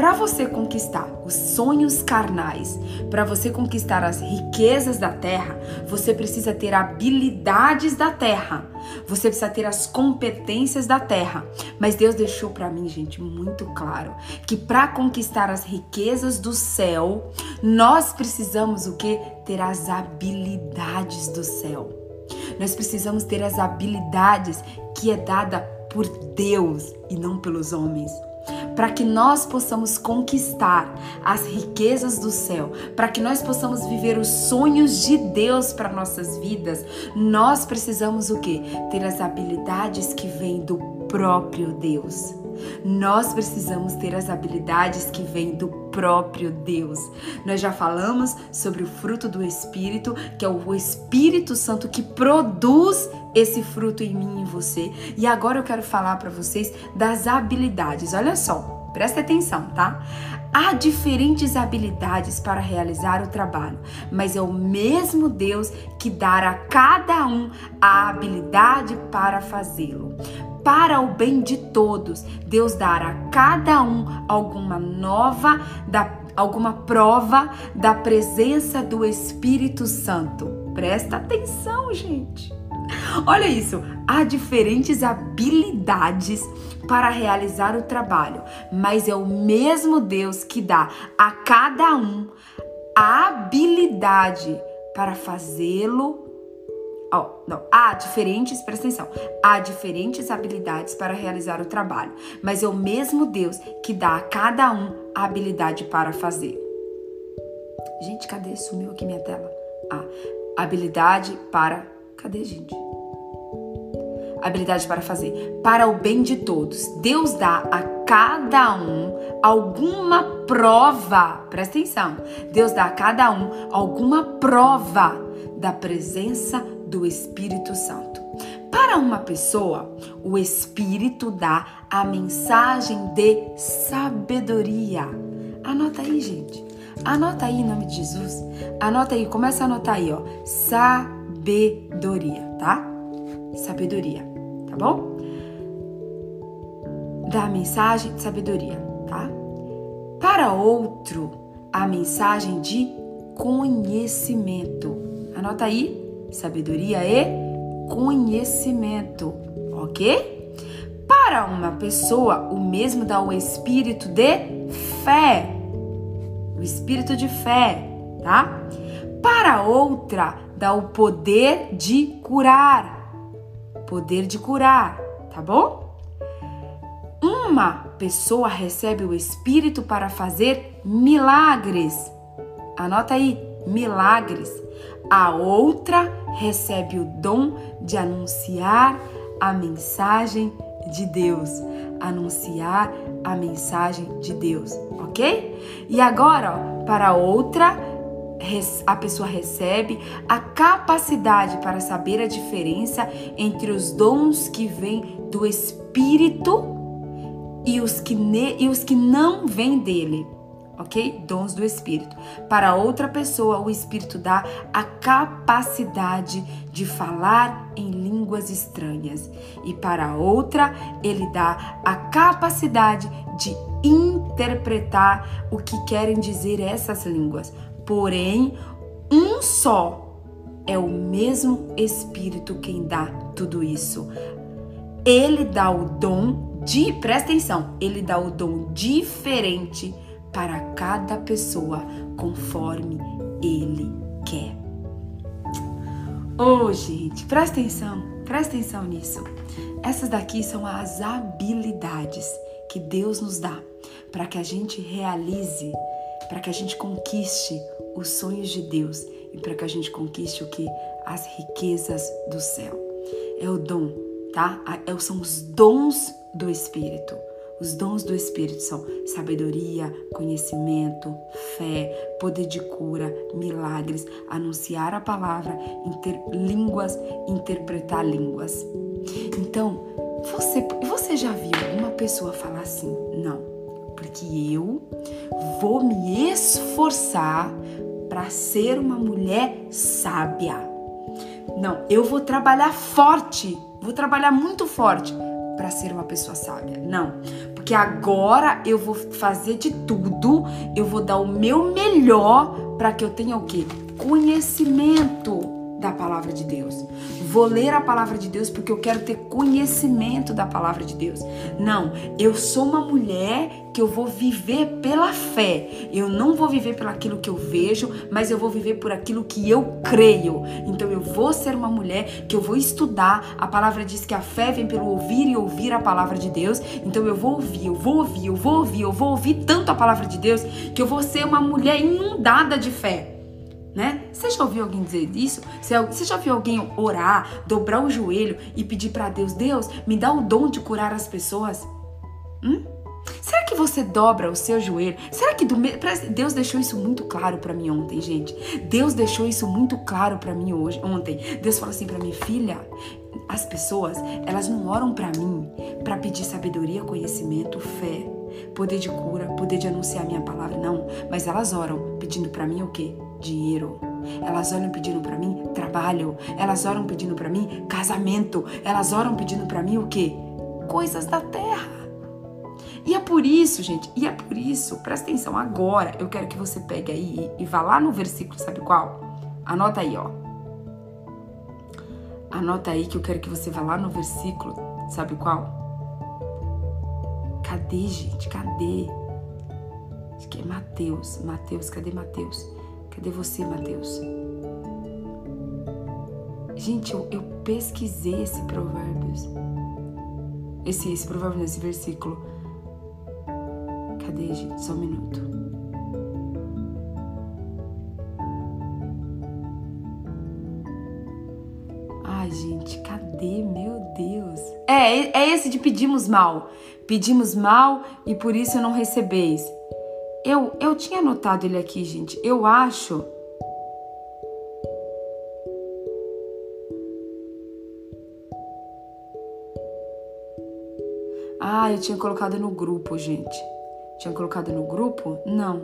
Para você conquistar os sonhos carnais, para você conquistar as riquezas da terra, você precisa ter habilidades da terra. Você precisa ter as competências da terra. Mas Deus deixou para mim, gente, muito claro que para conquistar as riquezas do céu, nós precisamos o que? Ter as habilidades do céu. Nós precisamos ter as habilidades que é dada por Deus e não pelos homens para que nós possamos conquistar as riquezas do céu, para que nós possamos viver os sonhos de Deus para nossas vidas, nós precisamos o quê? Ter as habilidades que vêm do próprio Deus. Nós precisamos ter as habilidades que vêm do próprio Deus. Nós já falamos sobre o fruto do Espírito, que é o Espírito Santo que produz esse fruto em mim e em você. E agora eu quero falar para vocês das habilidades. Olha só, presta atenção, tá? Há diferentes habilidades para realizar o trabalho, mas é o mesmo Deus que dá a cada um a habilidade para fazê-lo para o bem de todos. Deus dará a cada um alguma nova, da, alguma prova da presença do Espírito Santo. Presta atenção, gente. Olha isso, há diferentes habilidades para realizar o trabalho, mas é o mesmo Deus que dá a cada um a habilidade para fazê-lo Oh, não, há diferentes, presta atenção, há diferentes habilidades para realizar o trabalho, mas é o mesmo Deus que dá a cada um a habilidade para fazer. Gente, cadê? Sumiu aqui minha tela. Ah, habilidade para. Cadê, gente? Habilidade para fazer. Para o bem de todos. Deus dá a cada um alguma prova. Presta atenção. Deus dá a cada um alguma prova da presença do Espírito Santo. Para uma pessoa, o Espírito dá a mensagem de sabedoria. Anota aí, gente. Anota aí em nome de Jesus. Anota aí, começa a anotar aí, ó. Sabedoria, tá? Sabedoria, tá bom? Dá a mensagem de sabedoria, tá? Para outro, a mensagem de conhecimento. Anota aí, sabedoria e conhecimento, ok? Para uma pessoa, o mesmo dá o espírito de fé, o espírito de fé, tá? Para outra, dá o poder de curar, poder de curar, tá bom? Uma pessoa recebe o espírito para fazer milagres. Anota aí, milagres. A outra recebe o dom de anunciar a mensagem de Deus. Anunciar a mensagem de Deus, ok? E agora, ó, para outra, a pessoa recebe a capacidade para saber a diferença entre os dons que vêm do Espírito e os que, e os que não vêm dele ok? Dons do Espírito. Para outra pessoa, o Espírito dá a capacidade de falar em línguas estranhas. E para outra, ele dá a capacidade de interpretar o que querem dizer essas línguas. Porém, um só é o mesmo Espírito quem dá tudo isso. Ele dá o dom de, presta atenção, ele dá o dom diferente para cada pessoa conforme Ele quer. Oh, gente, presta atenção, presta atenção nisso. Essas daqui são as habilidades que Deus nos dá para que a gente realize, para que a gente conquiste os sonhos de Deus e para que a gente conquiste o que? As riquezas do céu. É o dom, tá? É são os dons do Espírito. Os dons do Espírito são sabedoria, conhecimento, fé, poder de cura, milagres, anunciar a palavra, inter, línguas, interpretar línguas. Então, você, você já viu uma pessoa falar assim? Não, porque eu vou me esforçar para ser uma mulher sábia. Não, eu vou trabalhar forte, vou trabalhar muito forte para ser uma pessoa sábia. Não, porque agora eu vou fazer de tudo, eu vou dar o meu melhor para que eu tenha o quê? Conhecimento. Da palavra de Deus. Vou ler a palavra de Deus porque eu quero ter conhecimento da palavra de Deus. Não, eu sou uma mulher que eu vou viver pela fé. Eu não vou viver pelo aquilo que eu vejo, mas eu vou viver por aquilo que eu creio. Então eu vou ser uma mulher que eu vou estudar. A palavra diz que a fé vem pelo ouvir e ouvir a palavra de Deus. Então eu vou ouvir, eu vou ouvir, eu vou ouvir, eu vou ouvir tanto a palavra de Deus que eu vou ser uma mulher inundada de fé né? Você já ouviu alguém dizer isso? Você já viu alguém orar, dobrar o joelho e pedir para Deus, Deus, me dá o dom de curar as pessoas? Hum? Será que você dobra o seu joelho? Será que do Deus deixou isso muito claro para mim ontem, gente? Deus deixou isso muito claro para mim hoje, ontem. Deus falou assim para mim, filha, as pessoas, elas não oram para mim para pedir sabedoria, conhecimento, fé, poder de cura, poder de anunciar minha palavra, não, mas elas oram pedindo para mim o quê? Dinheiro. Elas oram pedindo para mim trabalho. Elas oram pedindo para mim casamento. Elas oram pedindo para mim o quê? Coisas da terra. E é por isso, gente, e é por isso, presta atenção, agora eu quero que você pegue aí e vá lá no versículo, sabe qual? Anota aí, ó. Anota aí que eu quero que você vá lá no versículo, sabe qual? Cadê, gente? Cadê? Acho que é Mateus. Mateus, cadê Mateus? Cadê você, Mateus? Gente, eu, eu pesquisei esse provérbios. Esse, esse provérbio nesse versículo. Cadê, gente? Só um minuto. Ai, gente, cadê? Meu Deus. É, é esse de pedimos mal. Pedimos mal e por isso não recebeis. Eu, eu tinha anotado ele aqui, gente. Eu acho. Ah, eu tinha colocado no grupo, gente. Tinha colocado no grupo? Não.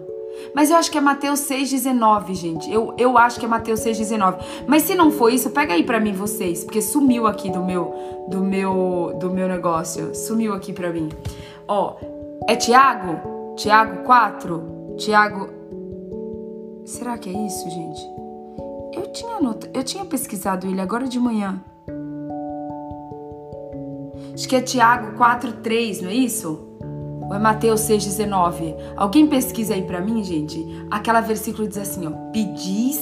Mas eu acho que é Mateus 6,19, gente. Eu, eu acho que é Mateus 6,19. Mas se não for isso, pega aí para mim vocês, porque sumiu aqui do meu do meu do meu negócio. Sumiu aqui para mim. Ó, é Tiago? Tiago 4? Tiago. Será que é isso, gente? Eu tinha, not... eu tinha pesquisado ele agora de manhã. Acho que é Tiago 4,3, não é isso? Ou é Mateus 6,19? Alguém pesquisa aí para mim, gente? Aquela versículo diz assim, ó. Pedis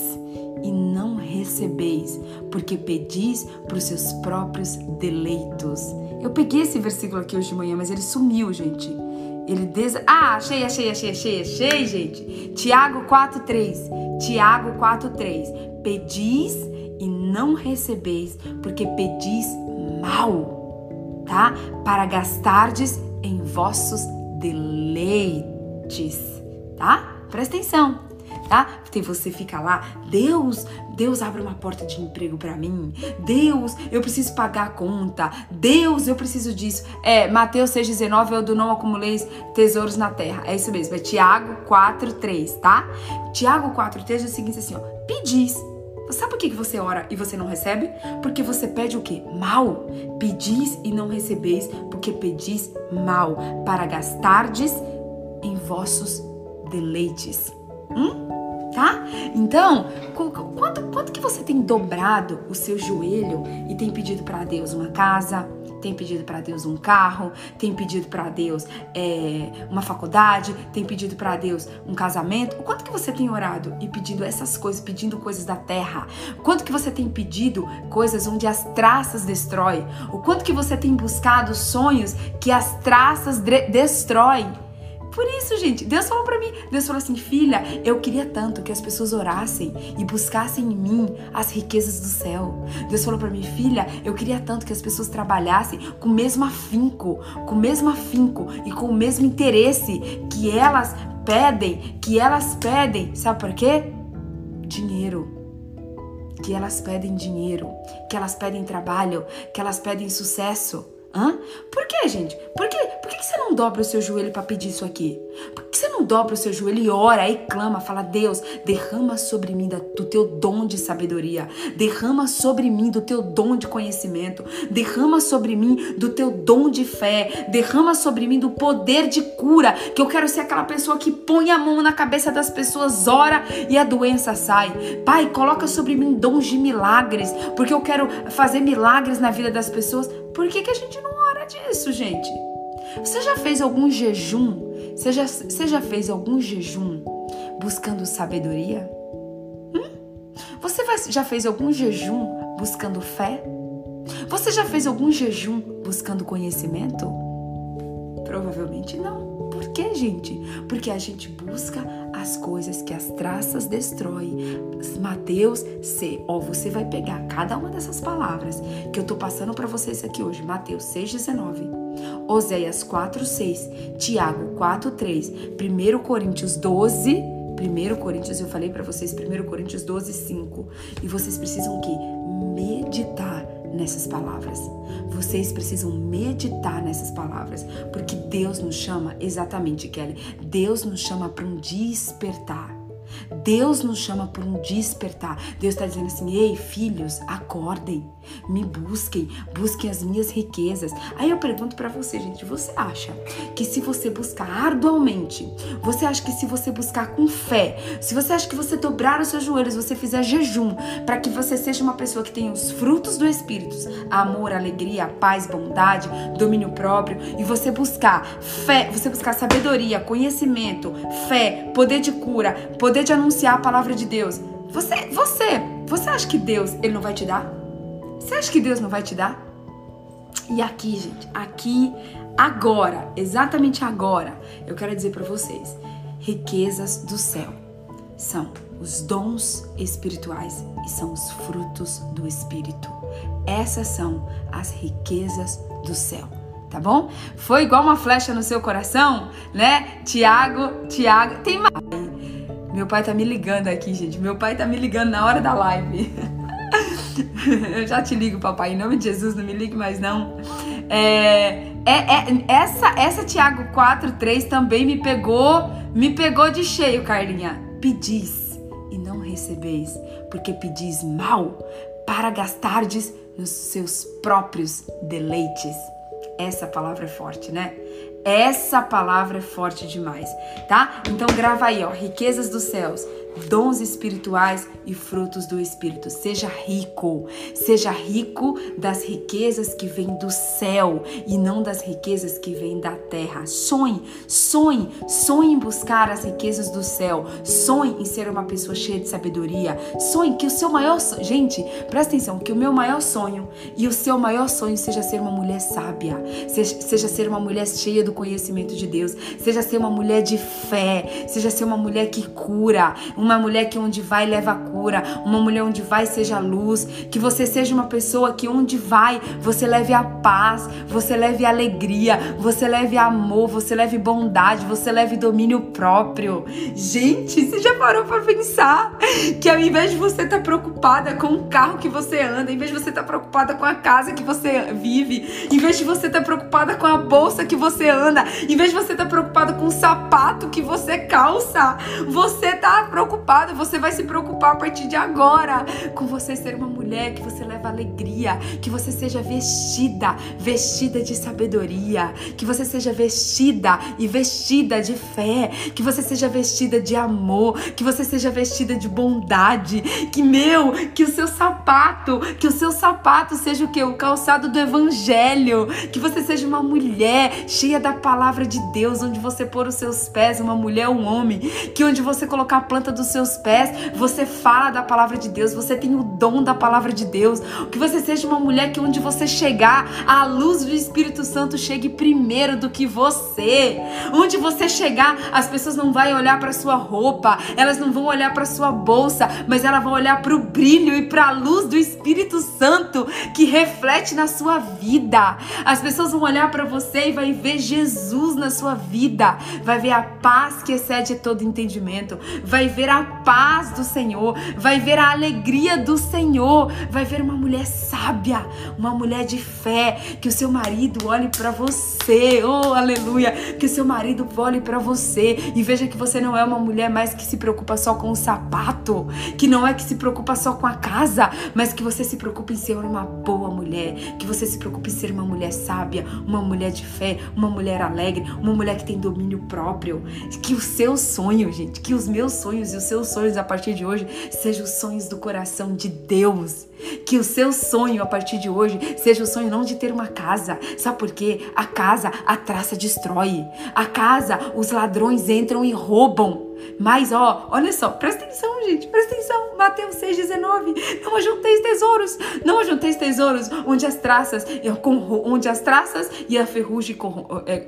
e não recebeis, porque pedis para os seus próprios deleitos. Eu peguei esse versículo aqui hoje de manhã, mas ele sumiu, gente. Ele des... Ah, achei, achei, achei, achei, achei, gente. Tiago 4:3. Tiago 4:3. Pedis e não recebeis, porque pedis mal, tá? Para gastardes em vossos deleites, tá? Presta atenção tá? Porque você fica lá, Deus, Deus abre uma porta de emprego para mim. Deus, eu preciso pagar a conta. Deus, eu preciso disso. É, Mateus 6,19 é o do não acumuleis tesouros na terra. É isso mesmo, é Tiago 4,3, tá? Tiago 4,3 é o seguinte assim, ó. Pedis. Sabe por que você ora e você não recebe? Porque você pede o quê? Mal. Pedis e não recebeis, porque pedis mal, para gastardes em vossos deleites. Hum? Tá? Então, quanto, quanto que você tem dobrado o seu joelho e tem pedido para Deus uma casa, tem pedido para Deus um carro, tem pedido para Deus é, uma faculdade, tem pedido para Deus um casamento. O quanto que você tem orado e pedindo essas coisas, pedindo coisas da terra? O quanto que você tem pedido coisas onde as traças destroem? O quanto que você tem buscado sonhos que as traças destroem? Por isso, gente, Deus falou para mim, Deus falou assim, filha, eu queria tanto que as pessoas orassem e buscassem em mim as riquezas do céu. Deus falou para mim, filha, eu queria tanto que as pessoas trabalhassem com o mesmo afinco, com o mesmo afinco e com o mesmo interesse que elas pedem, que elas pedem, sabe por quê? Dinheiro que elas pedem dinheiro, que elas pedem trabalho, que elas pedem sucesso. Hã? Por que, gente? Por que, por que você não dobra o seu joelho para pedir isso aqui? Por que você não dobra o seu joelho e ora e clama, fala: Deus, derrama sobre mim do teu dom de sabedoria, derrama sobre mim do teu dom de conhecimento, derrama sobre mim do teu dom de fé, derrama sobre mim do poder de cura, que eu quero ser aquela pessoa que põe a mão na cabeça das pessoas, ora e a doença sai. Pai, coloca sobre mim dons de milagres, porque eu quero fazer milagres na vida das pessoas. Por que, que a gente não ora disso, gente? Você já fez algum jejum? Você já, você já fez algum jejum buscando sabedoria? Hum? Você já fez algum jejum buscando fé? Você já fez algum jejum buscando conhecimento? Provavelmente não. Por que, gente? Porque a gente busca as coisas que as traças destroem. Mateus C. Ó, você vai pegar cada uma dessas palavras que eu tô passando para vocês aqui hoje. Mateus 6:19. Oséias 4:6, Tiago 4:3, 1 Coríntios 12, 1 Coríntios, eu falei para vocês 1 Coríntios 12, 5. E vocês precisam que meditar nessas palavras. Vocês precisam meditar nessas palavras, porque Deus nos chama exatamente, Kelly. Deus nos chama para um despertar. Deus nos chama por um despertar. Deus está dizendo assim: ei, filhos, acordem, me busquem, busquem as minhas riquezas. Aí eu pergunto para você, gente: você acha que se você buscar arduamente, você acha que se você buscar com fé, se você acha que você dobrar os seus joelhos, você fizer jejum, para que você seja uma pessoa que tenha os frutos do Espírito, amor, alegria, paz, bondade, domínio próprio, e você buscar fé, você buscar sabedoria, conhecimento, fé, poder de cura, poder de anunciar a palavra de Deus. Você, você, você acha que Deus ele não vai te dar? Você acha que Deus não vai te dar? E aqui, gente, aqui, agora, exatamente agora, eu quero dizer para vocês, riquezas do céu são os dons espirituais e são os frutos do espírito. Essas são as riquezas do céu tá bom? Foi igual uma flecha no seu coração, né? Tiago, Tiago, tem mais. Meu pai tá me ligando aqui, gente. Meu pai tá me ligando na hora da live. *laughs* *laughs* Eu já te ligo, papai. Em nome de Jesus, não me ligue mais, não. É, é, é, essa, essa Tiago 4,3 também me pegou, me pegou de cheio, Carlinha. Pedis e não recebeis, porque pedis mal para gastardes nos seus próprios deleites. Essa palavra é forte, né? Essa palavra é forte demais, tá? Então grava aí, ó, riquezas dos céus dons espirituais e frutos do Espírito. Seja rico, seja rico das riquezas que vêm do céu e não das riquezas que vêm da terra. Sonhe, sonhe, sonhe em buscar as riquezas do céu. Sonhe em ser uma pessoa cheia de sabedoria. Sonhe que o seu maior sonho, gente, presta atenção, que o meu maior sonho e o seu maior sonho seja ser uma mulher sábia, seja, seja ser uma mulher cheia do conhecimento de Deus, seja ser uma mulher de fé, seja ser uma mulher que cura, uma mulher que onde vai leva cura, uma mulher onde vai seja luz, que você seja uma pessoa que onde vai você leve a paz, você leve alegria, você leve amor, você leve bondade, você leve domínio próprio. Gente, você já parou para pensar que ao invés de você estar tá preocupada com o carro que você anda, em vez de você estar tá preocupada com a casa que você vive, em vez de você estar tá preocupada com a bolsa que você anda, em vez de você estar tá preocupada com o sapato que você calça, você está preocupada preocupado, você vai se preocupar a partir de agora com você ser uma mulher que você leva alegria, que você seja vestida, vestida de sabedoria, que você seja vestida e vestida de fé, que você seja vestida de amor, que você seja vestida de bondade, que meu, que o seu sapato, que o seu sapato seja o que? O calçado do evangelho, que você seja uma mulher cheia da palavra de Deus, onde você pôr os seus pés, uma mulher, um homem, que onde você colocar a planta do dos seus pés, você fala da palavra de Deus, você tem o dom da palavra de Deus. Que você seja uma mulher que onde você chegar, a luz do Espírito Santo chegue primeiro do que você. Onde você chegar, as pessoas não vão olhar para sua roupa, elas não vão olhar para sua bolsa, mas elas vão olhar para o brilho e para a luz do Espírito Santo que reflete na sua vida. As pessoas vão olhar para você e vai ver Jesus na sua vida, vai ver a paz que excede todo entendimento, vai ver a paz do Senhor, vai ver a alegria do Senhor. vai ver uma mulher sábia, uma mulher de fé, que o seu marido olhe para você. Oh, aleluia! Que o seu marido olhe para você e veja que você não é uma mulher mais que se preocupa só com o sapato, que não é que se preocupa só com a casa, mas que você se preocupa em ser uma boa mulher, que você se preocupa em ser uma mulher sábia, uma mulher de fé, uma mulher alegre, uma mulher que tem domínio próprio. Que o seu sonho, gente, que os meus sonhos e os seus sonhos a partir de hoje sejam os sonhos do coração de Deus. Que o seu sonho a partir de hoje seja o sonho não de ter uma casa. Sabe por quê? A casa a traça destrói. A casa os ladrões entram e roubam. Mas, ó, olha só, presta atenção, gente, presta atenção. Mateus 6,19. Não ajunteis tesouros, não ajunteis tesouros onde as traças, onde as traças e a ferrugem é,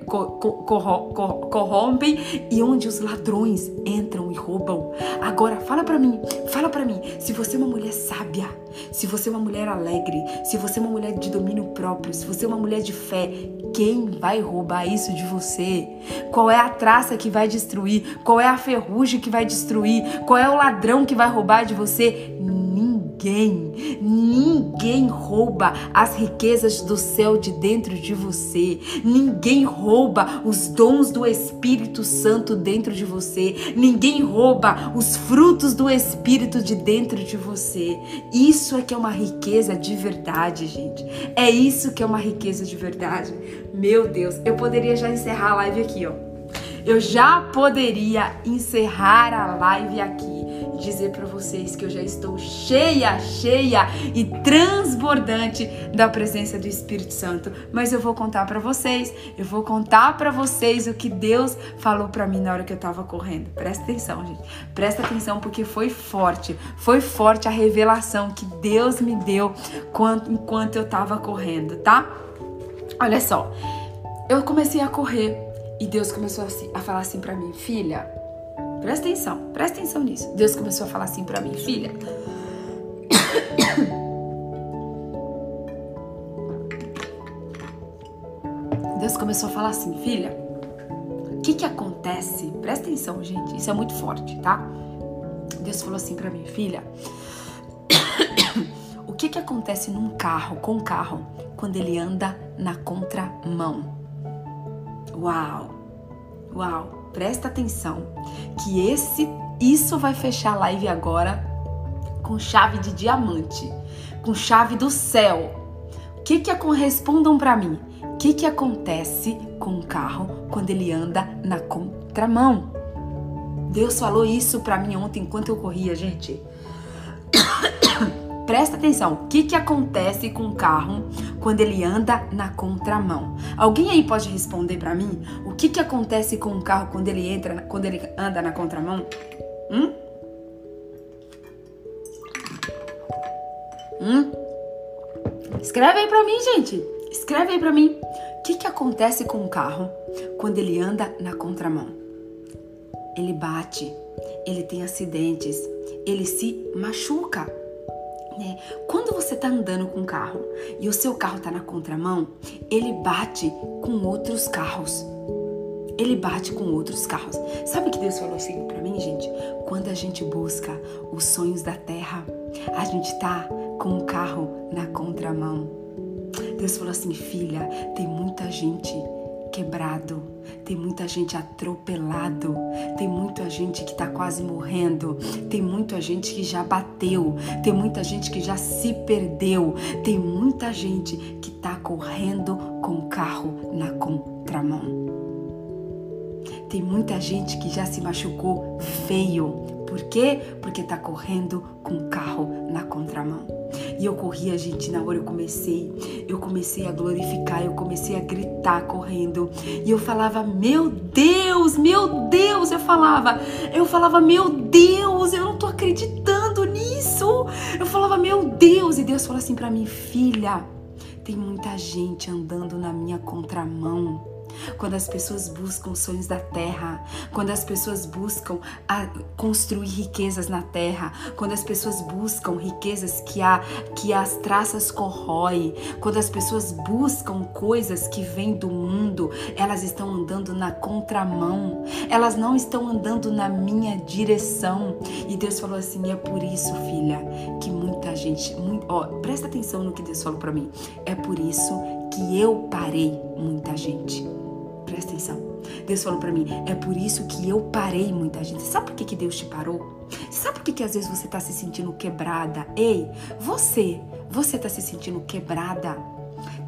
corrompem e onde os ladrões entram e roubam. Agora, fala para mim, fala para mim, se você é uma mulher sábia, se você é uma mulher alegre, se você é uma mulher de domínio próprio, se você é uma mulher de fé, quem vai roubar isso de você? Qual é a traça que vai destruir? Qual é a ferrugem que vai destruir? Qual é o ladrão que vai roubar de você? Ninguém, ninguém rouba as riquezas do céu de dentro de você. Ninguém rouba os dons do Espírito Santo dentro de você. Ninguém rouba os frutos do Espírito de dentro de você. Isso é que é uma riqueza de verdade, gente. É isso que é uma riqueza de verdade. Meu Deus, eu poderia já encerrar a live aqui, ó. Eu já poderia encerrar a live aqui dizer para vocês que eu já estou cheia, cheia e transbordante da presença do Espírito Santo. Mas eu vou contar para vocês, eu vou contar para vocês o que Deus falou para mim na hora que eu tava correndo. Presta atenção, gente. Presta atenção porque foi forte. Foi forte a revelação que Deus me deu enquanto eu tava correndo, tá? Olha só. Eu comecei a correr e Deus começou a, falar assim para mim, filha, Presta atenção, presta atenção nisso. Deus começou a falar assim para mim, filha. Deus começou a falar assim, filha. O que que acontece? Presta atenção, gente. Isso é muito forte, tá? Deus falou assim para mim, filha. *coughs* o que que acontece num carro, com um carro, quando ele anda na contramão? Uau! Uau! Presta atenção que esse isso vai fechar a live agora com chave de diamante, com chave do céu. O que que respondam para mim? O que que acontece com o carro quando ele anda na contramão? Deus falou isso para mim ontem enquanto eu corria, gente. *coughs* Presta atenção, o que, que acontece com o carro quando ele anda na contramão? Alguém aí pode responder para mim? O que, que acontece com o carro quando ele entra, quando ele anda na contramão? Hum? Hum? Escreve aí para mim, gente. Escreve aí para mim. O que, que acontece com o carro quando ele anda na contramão? Ele bate, ele tem acidentes, ele se machuca. Né? Quando você está andando com um carro e o seu carro está na contramão, ele bate com outros carros. Ele bate com outros carros. Sabe que Deus falou assim para mim, gente? Quando a gente busca os sonhos da terra, a gente tá com o carro na contramão. Deus falou assim, filha, tem muita gente quebrado, tem muita gente atropelado, tem muita gente que está quase morrendo, tem muita gente que já bateu, tem muita gente que já se perdeu, tem muita gente que está correndo com o carro na contramão. Tem muita gente que já se machucou feio. Por quê? Porque está correndo com o carro na contramão. E eu corria, gente, na hora eu comecei, eu comecei a glorificar, eu comecei a gritar correndo. E eu falava, meu Deus, meu Deus, eu falava, eu falava, meu Deus, eu não tô acreditando nisso. Eu falava, meu Deus, e Deus falou assim para mim, filha, tem muita gente andando na minha contramão quando as pessoas buscam sonhos da terra, quando as pessoas buscam construir riquezas na terra, quando as pessoas buscam riquezas que, que as traças corroem, quando as pessoas buscam coisas que vêm do mundo, elas estão andando na contramão, elas não estão andando na minha direção. E Deus falou assim: é por isso, filha, que muita gente, muito, ó, presta atenção no que Deus falou para mim. É por isso que eu parei muita gente. Presta atenção. Deus falou para mim, é por isso que eu parei muita gente. Sabe por que, que Deus te parou? Sabe por que, que às vezes você tá se sentindo quebrada? Ei, você, você tá se sentindo quebrada?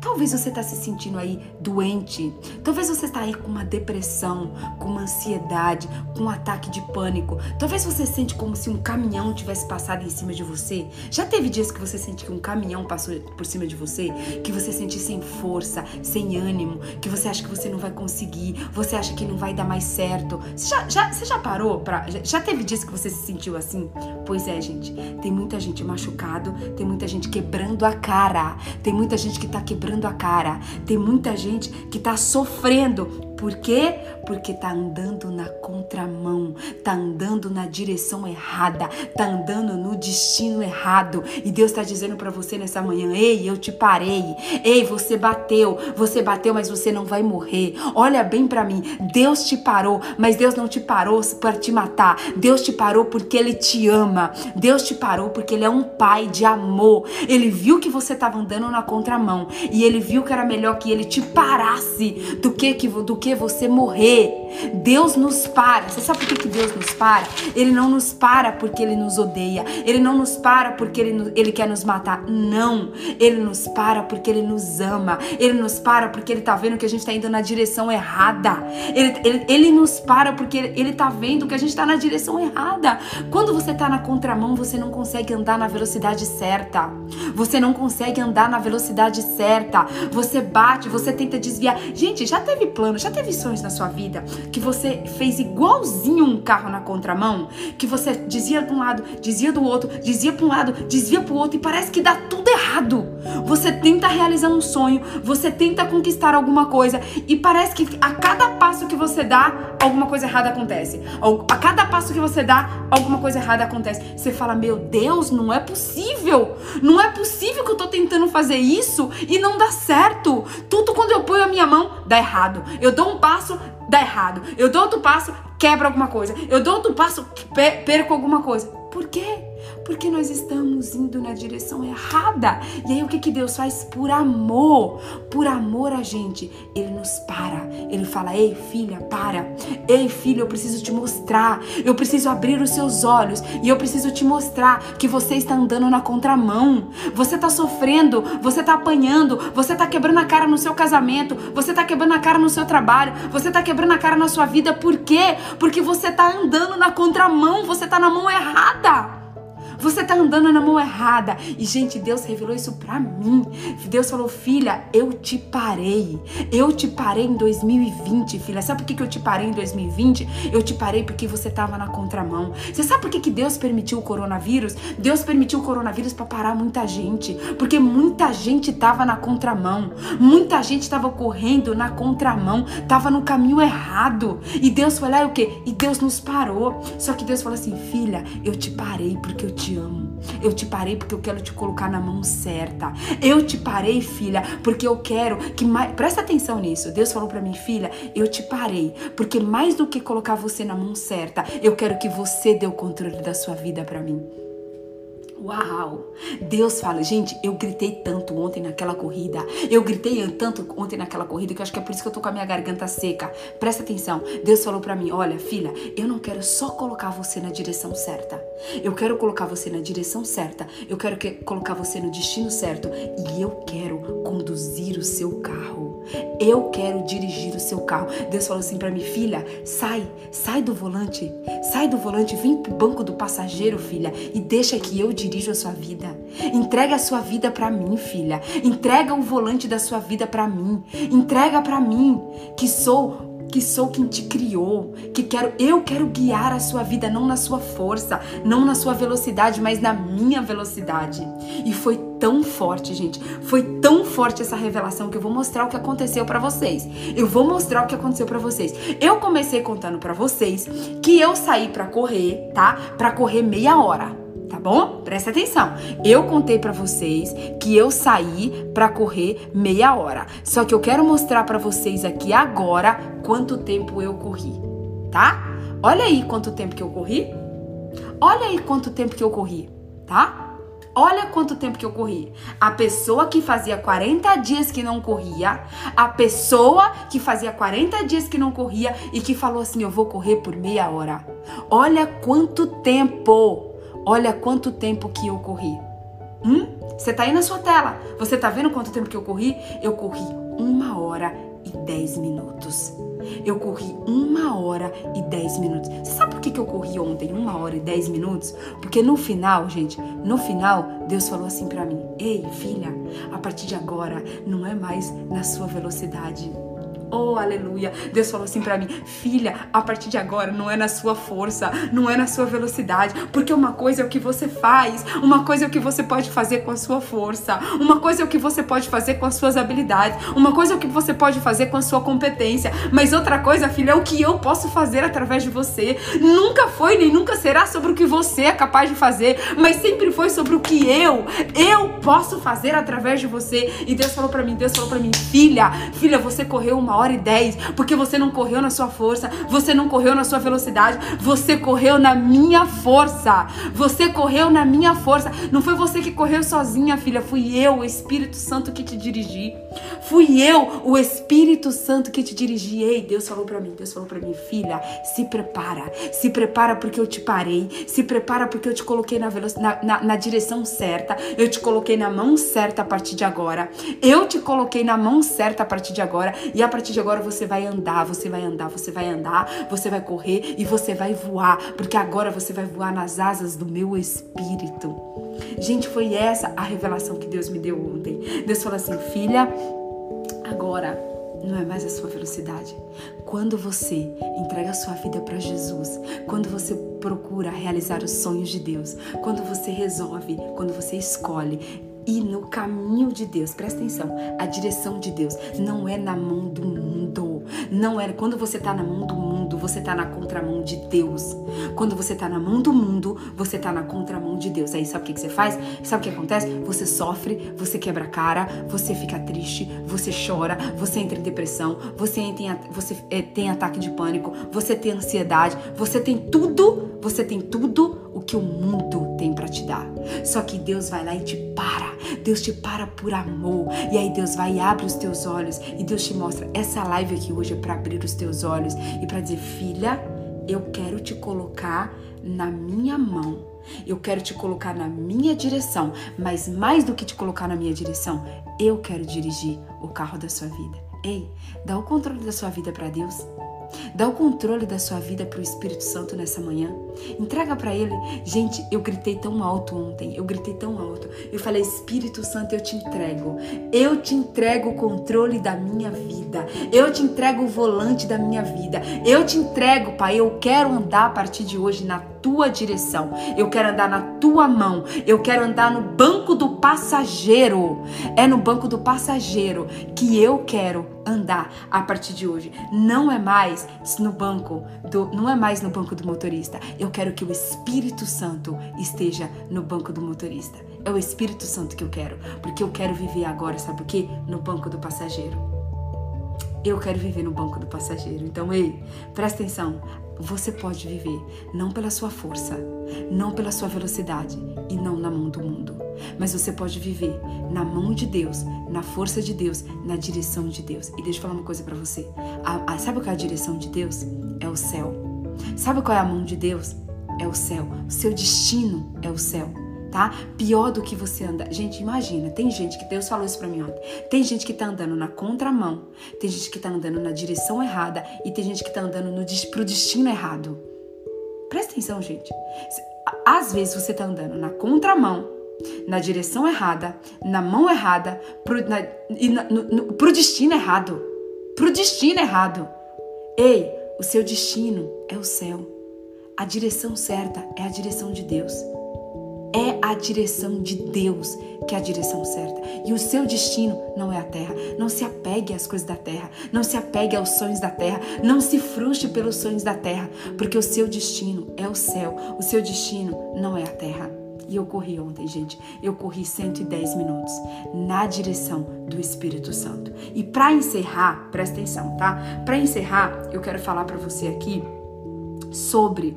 Talvez você está se sentindo aí doente. Talvez você está aí com uma depressão, com uma ansiedade, com um ataque de pânico. Talvez você sente como se um caminhão tivesse passado em cima de você. Já teve dias que você sente que um caminhão passou por cima de você, que você sente sem força, sem ânimo, que você acha que você não vai conseguir, você acha que não vai dar mais certo. Você já, já, você já parou para já teve dias que você se sentiu assim? Pois é, gente. Tem muita gente machucado, tem muita gente quebrando a cara, tem muita gente que está quebrando a cara. Tem muita gente que está sofrendo por quê? Porque tá andando na contramão, tá andando na direção errada, tá andando no destino errado. E Deus está dizendo para você nessa manhã: "Ei, eu te parei. Ei, você bateu. Você bateu, mas você não vai morrer. Olha bem para mim. Deus te parou, mas Deus não te parou para te matar. Deus te parou porque ele te ama. Deus te parou porque ele é um pai de amor. Ele viu que você estava andando na contramão e ele viu que era melhor que ele te parasse do que do que você morrer. Deus nos para. Você sabe por que, que Deus nos para? Ele não nos para porque ele nos odeia. Ele não nos para porque ele, ele quer nos matar. Não. Ele nos para porque ele nos ama. Ele nos para porque ele tá vendo que a gente tá indo na direção errada. Ele, ele, ele nos para porque ele, ele tá vendo que a gente tá na direção errada. Quando você tá na contramão, você não consegue andar na velocidade certa. Você não consegue andar na velocidade certa. Você bate, você tenta desviar. Gente, já teve plano, já teve sonhos na sua vida que você fez igualzinho um carro na contramão? Que você dizia de um lado, dizia do outro, dizia para um lado, dizia para o outro e parece que dá tudo errado. Você tenta realizar um sonho, você tenta conquistar alguma coisa e parece que a cada passo que você dá, alguma coisa errada acontece. A cada passo que você dá, alguma coisa errada acontece. Você fala: Meu Deus, não é possível. Não é possível que eu tô tentando fazer isso e não dá certo. Tudo quando eu ponho a minha mão, dá errado. Eu dou um passo, dá errado. Eu dou outro passo, quebra alguma coisa. Eu dou outro passo, perco alguma coisa. Por quê? Porque nós estamos indo na direção errada. E aí o que, que Deus faz? Por amor, por amor a gente, Ele nos para. Ele fala: Ei, filha, para. Ei, filho, eu preciso te mostrar. Eu preciso abrir os seus olhos. E eu preciso te mostrar que você está andando na contramão. Você está sofrendo, você está apanhando, você está quebrando a cara no seu casamento, você está quebrando a cara no seu trabalho, você está quebrando a cara na sua vida. Por quê? Porque você está andando na contramão, você está na mão errada. Você tá andando na mão errada. E, gente, Deus revelou isso pra mim. Deus falou, filha, eu te parei. Eu te parei em 2020, filha. Sabe por que, que eu te parei em 2020? Eu te parei porque você tava na contramão. Você sabe por que, que Deus permitiu o coronavírus? Deus permitiu o coronavírus para parar muita gente. Porque muita gente tava na contramão. Muita gente tava correndo na contramão. Tava no caminho errado. E Deus foi lá e o quê? E Deus nos parou. Só que Deus falou assim, filha, eu te parei porque eu te te amo. Eu te parei porque eu quero te colocar na mão certa. Eu te parei, filha, porque eu quero que mais. Presta atenção nisso. Deus falou para mim, filha, eu te parei porque mais do que colocar você na mão certa, eu quero que você dê o controle da sua vida para mim. Uau! Deus fala, gente, eu gritei tanto ontem naquela corrida. Eu gritei tanto ontem naquela corrida que eu acho que é por isso que eu tô com a minha garganta seca. Presta atenção. Deus falou para mim: "Olha, filha, eu não quero só colocar você na direção certa. Eu quero colocar você na direção certa. Eu quero que, colocar você no destino certo e eu quero conduzir o seu carro. Eu quero dirigir o seu carro." Deus falou assim para mim: "Filha, sai, sai do volante. Sai do volante, vem pro banco do passageiro, filha, e deixa que eu dirijo dirijo a sua vida. Entrega a sua vida para mim, filha. Entrega o volante da sua vida para mim. Entrega para mim, que sou que sou quem te criou, que quero, eu quero guiar a sua vida não na sua força, não na sua velocidade, mas na minha velocidade. E foi tão forte, gente. Foi tão forte essa revelação que eu vou mostrar o que aconteceu para vocês. Eu vou mostrar o que aconteceu para vocês. Eu comecei contando para vocês que eu saí para correr, tá? Para correr meia hora tá bom? Presta atenção. Eu contei para vocês que eu saí para correr meia hora. Só que eu quero mostrar para vocês aqui agora quanto tempo eu corri, tá? Olha aí quanto tempo que eu corri. Olha aí quanto tempo que eu corri, tá? Olha quanto tempo que eu corri. A pessoa que fazia 40 dias que não corria, a pessoa que fazia 40 dias que não corria e que falou assim: Eu vou correr por meia hora. Olha quanto tempo. Olha quanto tempo que eu corri. Hum? Você tá aí na sua tela. Você tá vendo quanto tempo que eu corri? Eu corri uma hora e dez minutos. Eu corri uma hora e dez minutos. Você sabe por que, que eu corri ontem uma hora e dez minutos? Porque no final, gente, no final, Deus falou assim para mim: Ei, filha, a partir de agora não é mais na sua velocidade Oh, aleluia. Deus falou assim para mim: "Filha, a partir de agora não é na sua força, não é na sua velocidade, porque uma coisa é o que você faz, uma coisa é o que você pode fazer com a sua força, uma coisa é o que você pode fazer com as suas habilidades, uma coisa é o que você pode fazer com a sua competência, mas outra coisa, filha, é o que eu posso fazer através de você. Nunca foi nem nunca será sobre o que você é capaz de fazer, mas sempre foi sobre o que eu, eu posso fazer através de você". E Deus falou para mim, Deus falou para mim: "Filha, filha, você correu uma hora e dez, porque você não correu na sua força, você não correu na sua velocidade, você correu na minha força. Você correu na minha força. Não foi você que correu sozinha, filha, fui eu, o Espírito Santo que te dirigi. Fui eu, o Espírito Santo que te dirigi. Ei, Deus falou para mim, Deus falou para mim, filha, se prepara, se prepara porque eu te parei, se prepara porque eu te coloquei na, na, na, na direção certa, eu te coloquei na mão certa a partir de agora, eu te coloquei na mão certa a partir de agora e a partir partir de agora você vai andar, você vai andar, você vai andar, você vai correr e você vai voar, porque agora você vai voar nas asas do meu espírito. Gente, foi essa a revelação que Deus me deu ontem. Deus falou assim: filha, agora não é mais a sua velocidade. Quando você entrega a sua vida para Jesus, quando você procura realizar os sonhos de Deus, quando você resolve, quando você escolhe e no caminho de Deus. Presta atenção, a direção de Deus não é na mão do mundo. Não é quando você está na mão do mundo, você está na contramão de Deus. Quando você está na mão do mundo, você está na contramão de Deus. Aí sabe o que, que você faz? Sabe o que acontece? Você sofre, você quebra a cara, você fica triste, você chora, você entra em depressão, você, entra você é, tem ataque de pânico, você tem ansiedade, você tem tudo, você tem tudo o que o mundo tem para te dar. Só que Deus vai lá e te para. Deus te para por amor. E aí Deus vai e abre os teus olhos e Deus te mostra essa live aqui hoje é para abrir os teus olhos e para dizer, filha, eu quero te colocar na minha mão. Eu quero te colocar na minha direção, mas mais do que te colocar na minha direção, eu quero dirigir o carro da sua vida. Ei, dá o controle da sua vida para Deus. Dá o controle da sua vida para o Espírito Santo nessa manhã. Entrega para Ele. Gente, eu gritei tão alto ontem. Eu gritei tão alto. Eu falei: Espírito Santo, eu te entrego. Eu te entrego o controle da minha vida. Eu te entrego o volante da minha vida. Eu te entrego, Pai. Eu quero andar a partir de hoje na tua direção. Eu quero andar na tua mão. Eu quero andar no banco do passageiro. É no banco do passageiro que eu quero andar a partir de hoje. Não é mais no banco do não é mais no banco do motorista. Eu quero que o Espírito Santo esteja no banco do motorista. É o Espírito Santo que eu quero, porque eu quero viver agora, sabe o quê? No banco do passageiro. Eu quero viver no banco do passageiro. Então, ei, presta atenção. Você pode viver não pela sua força, não pela sua velocidade e não na mão do mundo, mas você pode viver na mão de Deus, na força de Deus, na direção de Deus. E deixa eu falar uma coisa para você. A, a, sabe qual é a direção de Deus? É o céu. Sabe qual é a mão de Deus? É o céu. O seu destino é o céu tá? Pior do que você anda. Gente, imagina, tem gente que Deus falou isso para mim ontem. Tem gente que tá andando na contramão, tem gente que tá andando na direção errada e tem gente que tá andando no pro destino errado. Presta atenção, gente. Às vezes você tá andando na contramão, na direção errada, na mão errada, pro, na, e na, no, no, pro destino errado. Pro destino errado. Ei, o seu destino é o céu. A direção certa é a direção de Deus. É a direção de Deus que é a direção certa. E o seu destino não é a terra. Não se apegue às coisas da terra. Não se apegue aos sonhos da terra. Não se frustre pelos sonhos da terra. Porque o seu destino é o céu. O seu destino não é a terra. E eu corri ontem, gente. Eu corri 110 minutos na direção do Espírito Santo. E para encerrar, presta atenção, tá? Para encerrar, eu quero falar para você aqui sobre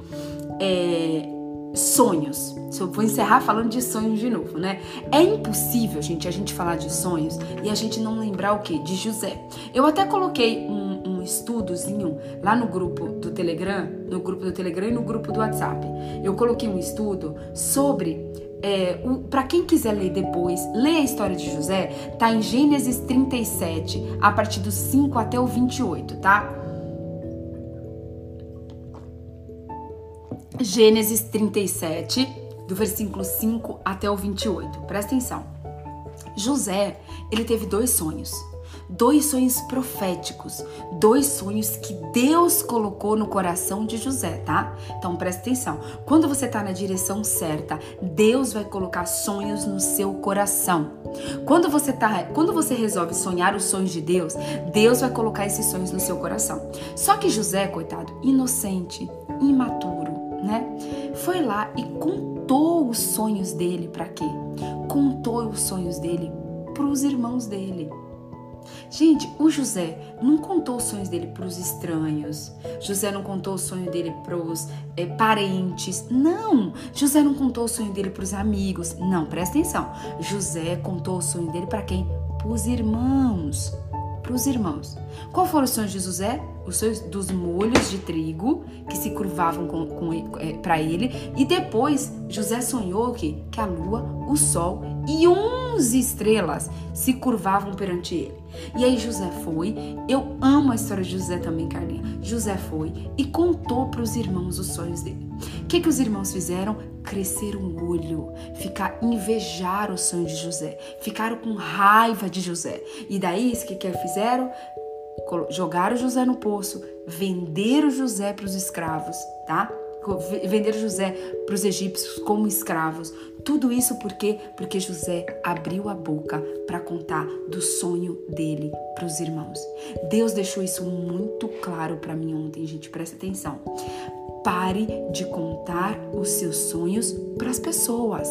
é, sonhos. Se eu vou encerrar falando de sonhos de novo, né? É impossível, gente, a gente falar de sonhos e a gente não lembrar o que? De José. Eu até coloquei um, um estudozinho lá no grupo do Telegram, no grupo do Telegram e no grupo do WhatsApp. Eu coloquei um estudo sobre é, para quem quiser ler depois, lê a história de José, tá em Gênesis 37, a partir do 5 até o 28, tá? Gênesis 37, do versículo 5 até o 28. Presta atenção. José, ele teve dois sonhos. Dois sonhos proféticos, dois sonhos que Deus colocou no coração de José, tá? Então presta atenção. Quando você tá na direção certa, Deus vai colocar sonhos no seu coração. Quando você tá, quando você resolve sonhar os sonhos de Deus, Deus vai colocar esses sonhos no seu coração. Só que José, coitado, inocente, imaturo, né? Foi lá e contou os sonhos dele para quê? Contou os sonhos dele para os irmãos dele. Gente, o José não contou os sonhos dele para os estranhos. José não contou o sonho dele para os é, parentes. Não! José não contou o sonho dele para os amigos. Não, presta atenção. José contou o sonho dele para quem? Para os irmãos para os irmãos. Qual foram os sonhos de José? Os sonhos dos molhos de trigo que se curvavam com, com é, para ele. E depois José sonhou que, que a lua, o sol e onze estrelas se curvavam perante ele. E aí José foi, eu amo a história de José também, Carlinha. José foi e contou para os irmãos os sonhos dele. O que, que os irmãos fizeram? Crescer um olho, ficar invejar o sonho de José, ficaram com raiva de José. E daí, o que, que fizeram? Jogaram José no poço, venderam José para os escravos, tá? Venderam José para os egípcios como escravos. Tudo isso por quê? Porque José abriu a boca para contar do sonho dele para os irmãos. Deus deixou isso muito claro para mim ontem, gente, presta atenção. Pare de contar os seus sonhos para as pessoas.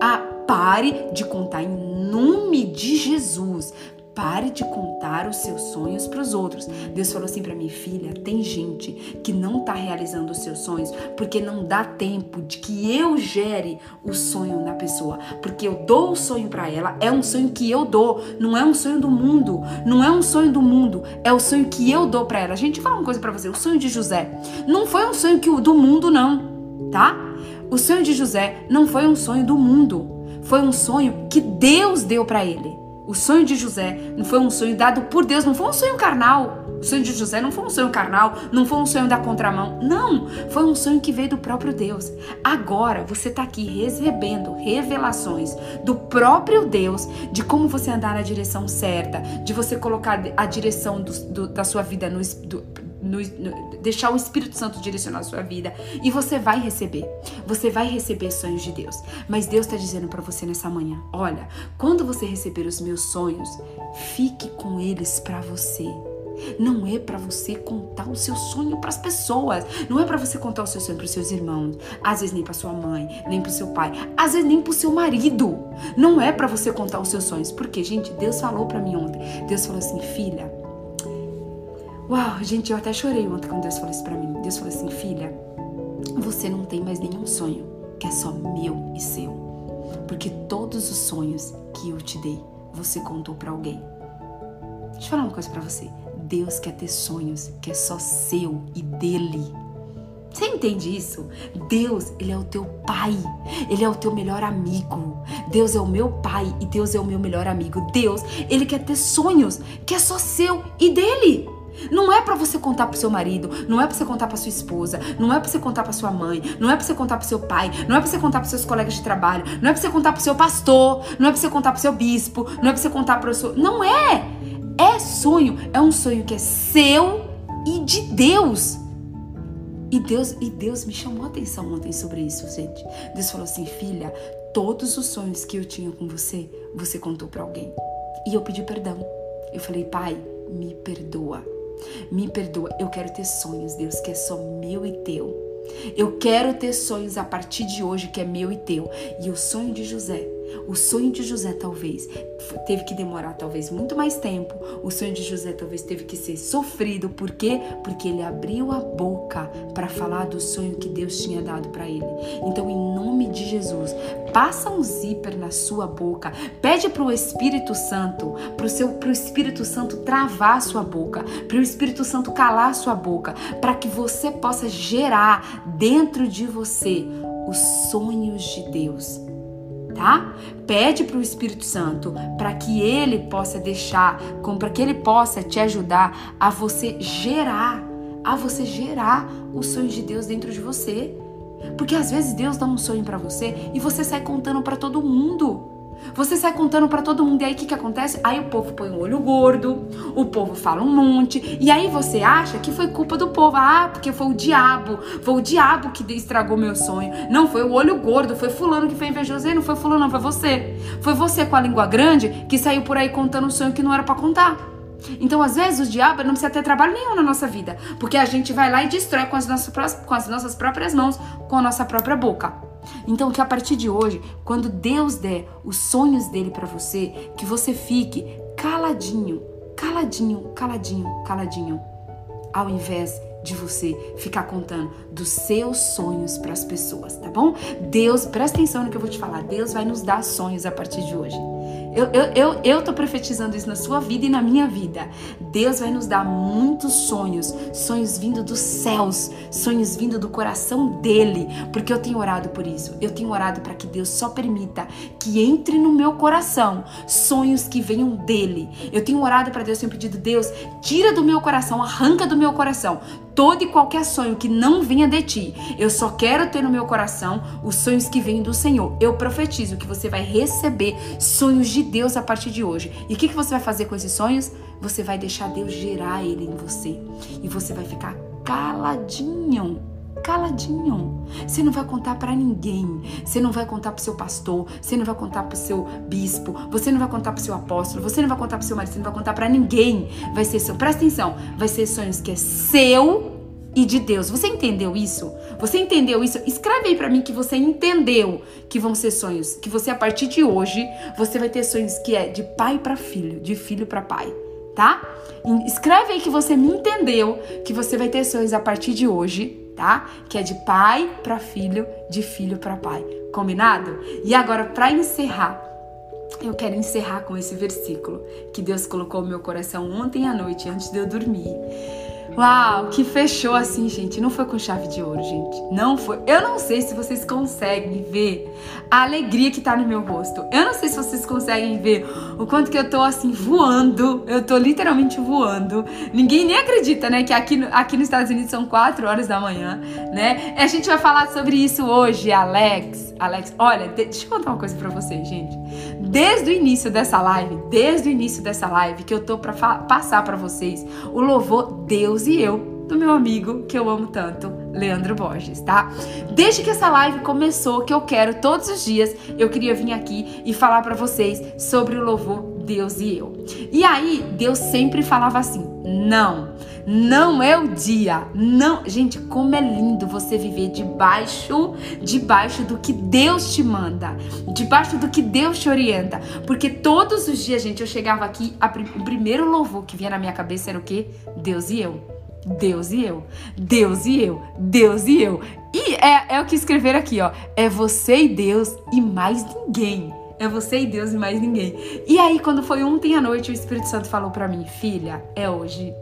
Ah, pare de contar em nome de Jesus. Pare de contar os seus sonhos para os outros. Deus falou assim para mim, filha, tem gente que não está realizando os seus sonhos porque não dá tempo de que eu gere o sonho na pessoa, porque eu dou o sonho para ela, é um sonho que eu dou, não é um sonho do mundo, não é um sonho do mundo, é o sonho que eu dou para ela. Gente, fala uma coisa para você, o sonho de José não foi um sonho que do mundo não, tá? O sonho de José não foi um sonho do mundo, foi um sonho que Deus deu para ele. O sonho de José não foi um sonho dado por Deus, não foi um sonho carnal. O sonho de José não foi um sonho carnal, não foi um sonho da contramão. Não, foi um sonho que veio do próprio Deus. Agora você está aqui recebendo revelações do próprio Deus de como você andar na direção certa, de você colocar a direção do, do, da sua vida no, do, no, no, deixar o Espírito Santo direcionar a sua vida e você vai receber. Você vai receber sonhos de Deus. Mas Deus está dizendo para você nessa manhã: olha, quando você receber os meus sonhos, fique com eles para você. Não é para você contar o seu sonho para as pessoas. Não é para você contar o seu sonho para os seus irmãos. Às vezes nem para sua mãe, nem para seu pai. Às vezes nem para o seu marido. Não é para você contar os seus sonhos. Porque, gente, Deus falou para mim ontem. Deus falou assim, filha, Uau, gente, eu até chorei ontem quando Deus falou isso pra mim. Deus falou assim: filha, você não tem mais nenhum sonho que é só meu e seu. Porque todos os sonhos que eu te dei, você contou para alguém. Deixa eu falar uma coisa para você. Deus quer ter sonhos que é só seu e dele. Você entende isso? Deus, ele é o teu pai. Ele é o teu melhor amigo. Deus é o meu pai e Deus é o meu melhor amigo. Deus, ele quer ter sonhos que é só seu e dele. Não é para você contar pro seu marido, não é para você contar para sua esposa, não é para você contar para sua mãe, não é para você contar pro seu pai, não é para você contar pros seus colegas de trabalho, não é para você contar pro seu pastor, não é para você contar pro seu bispo, não é para você contar pro seu, não é. É sonho, é um sonho que é seu e de Deus. E Deus, e Deus me chamou a atenção ontem sobre isso, gente. Deus falou assim: "Filha, todos os sonhos que eu tinha com você, você contou para alguém". E eu pedi perdão. Eu falei: "Pai, me perdoa". Me perdoa, eu quero ter sonhos, Deus, que é só meu e teu. Eu quero ter sonhos a partir de hoje que é meu e teu. E o sonho de José O sonho de José talvez teve que demorar talvez muito mais tempo. O sonho de José talvez teve que ser sofrido. Por quê? Porque ele abriu a boca para falar do sonho que Deus tinha dado para ele. Então, em nome de Jesus, passa um zíper na sua boca. Pede para o Espírito Santo, para o seu Espírito Santo travar a sua boca, para o Espírito Santo calar a sua boca, para que você possa gerar dentro de você os sonhos de Deus tá? Pede para o Espírito Santo para que ele possa deixar, para que ele possa te ajudar a você gerar, a você gerar os sonhos de Deus dentro de você. Porque às vezes Deus dá um sonho para você e você sai contando para todo mundo. Você sai contando para todo mundo e aí o que, que acontece? Aí o povo põe um olho gordo, o povo fala um monte e aí você acha que foi culpa do povo. Ah, porque foi o diabo, foi o diabo que estragou meu sonho. Não, foi o olho gordo, foi fulano que foi invejoso. E não foi fulano, não, foi você. Foi você com a língua grande que saiu por aí contando um sonho que não era para contar. Então, às vezes, o diabo não precisa ter trabalho nenhum na nossa vida, porque a gente vai lá e destrói com as nossas, com as nossas próprias mãos, com a nossa própria boca. Então, que a partir de hoje, quando Deus der os sonhos dele para você, que você fique caladinho, caladinho, caladinho, caladinho, ao invés de você ficar contando dos seus sonhos para as pessoas, tá bom? Deus, presta atenção no que eu vou te falar. Deus vai nos dar sonhos a partir de hoje. Eu, eu, eu, eu tô profetizando isso na sua vida e na minha vida. Deus vai nos dar muitos sonhos, sonhos vindo dos céus, sonhos vindo do coração dele, porque eu tenho orado por isso. Eu tenho orado para que Deus só permita que entre no meu coração sonhos que venham dele. Eu tenho orado para Deus, tenho pedido, Deus, tira do meu coração, arranca do meu coração todo e qualquer sonho que não venha de ti. Eu só quero ter no meu coração os sonhos que vêm do Senhor. Eu profetizo que você vai receber sonhos de Deus a partir de hoje. E o que, que você vai fazer com esses sonhos? Você vai deixar Deus gerar ele em você. E você vai ficar caladinho caladinho. Você não vai contar para ninguém. Você não vai contar pro seu pastor, você não vai contar pro seu bispo, você não vai contar pro seu apóstolo, você não vai contar pro seu marido, você não vai contar para ninguém. Vai ser seu, presta atenção, vai ser sonhos que é seu e de Deus. Você entendeu isso? Você entendeu isso? Escreve aí para mim que você entendeu que vão ser sonhos, que você a partir de hoje você vai ter sonhos que é de pai para filho, de filho para pai, tá? Escreve aí que você me entendeu, que você vai ter sonhos a partir de hoje tá? Que é de pai para filho, de filho para pai. Combinado? E agora, para encerrar, eu quero encerrar com esse versículo que Deus colocou no meu coração ontem à noite, antes de eu dormir. Uau, que fechou assim, gente. Não foi com chave de ouro, gente. Não foi. Eu não sei se vocês conseguem ver a alegria que tá no meu rosto. Eu não sei se vocês conseguem ver o quanto que eu tô assim voando. Eu tô literalmente voando. Ninguém nem acredita, né, que aqui, aqui nos Estados Unidos são 4 horas da manhã, né? E a gente vai falar sobre isso hoje, Alex. Alex, olha, deixa eu contar uma coisa para vocês, gente. Desde o início dessa live, desde o início dessa live que eu tô para passar para vocês o louvor Deus e eu do meu amigo que eu amo tanto, Leandro Borges, tá? Desde que essa live começou, que eu quero todos os dias, eu queria vir aqui e falar para vocês sobre o louvor Deus e eu. E aí, Deus sempre falava assim: "Não, não é o dia. Não, gente, como é lindo você viver debaixo, debaixo do que Deus te manda, debaixo do que Deus te orienta, porque todos os dias, gente, eu chegava aqui, a, o primeiro louvor que vinha na minha cabeça era o quê? Deus e eu. Deus e eu, Deus e eu, Deus e eu. E é, é o que escrever aqui, ó. É você e Deus e mais ninguém. É você e Deus e mais ninguém. E aí, quando foi ontem à noite, o Espírito Santo falou para mim, filha, é hoje.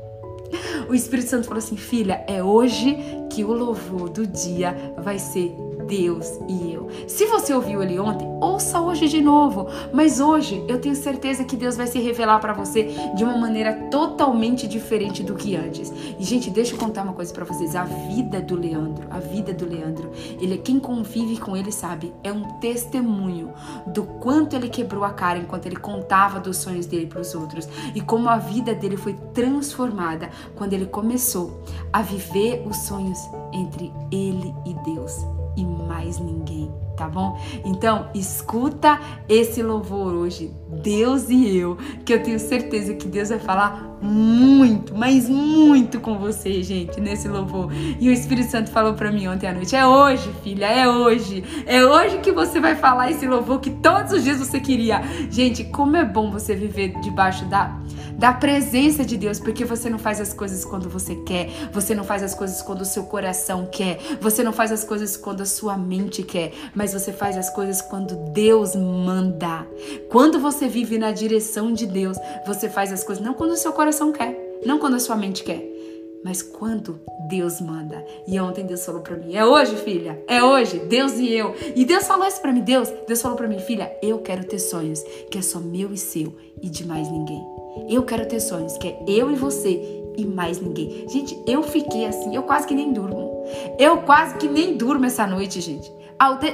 O Espírito Santo falou assim: filha, é hoje que o louvor do dia vai ser Deus e eu. Se você ouviu ele ontem, ouça hoje de novo. Mas hoje eu tenho certeza que Deus vai se revelar para você de uma maneira totalmente diferente do que antes. E gente, deixa eu contar uma coisa para vocês. A vida do Leandro, a vida do Leandro, ele é quem convive com ele sabe, é um testemunho do quanto ele quebrou a cara enquanto ele contava dos sonhos dele para os outros e como a vida dele foi transformada quando ele começou a viver os sonhos entre ele e Deus. E mais ninguém tá bom? Então, escuta esse louvor hoje, Deus e eu, que eu tenho certeza que Deus vai falar muito, mas muito com você, gente, nesse louvor. E o Espírito Santo falou para mim ontem à noite: é hoje, filha, é hoje. É hoje que você vai falar esse louvor que todos os dias você queria. Gente, como é bom você viver debaixo da da presença de Deus, porque você não faz as coisas quando você quer, você não faz as coisas quando o seu coração quer, você não faz as coisas quando a sua mente quer, mas você faz as coisas quando Deus manda. Quando você vive na direção de Deus, você faz as coisas não quando o seu coração quer, não quando a sua mente quer, mas quando Deus manda. E ontem Deus falou para mim: "É hoje, filha. É hoje, Deus e eu". E Deus falou isso para mim, Deus. Deus falou para mim: "Filha, eu quero ter sonhos que é só meu e seu e de mais ninguém". Eu quero ter sonhos, que é eu e você e mais ninguém. Gente, eu fiquei assim, eu quase que nem durmo. Eu quase que nem durmo essa noite, gente.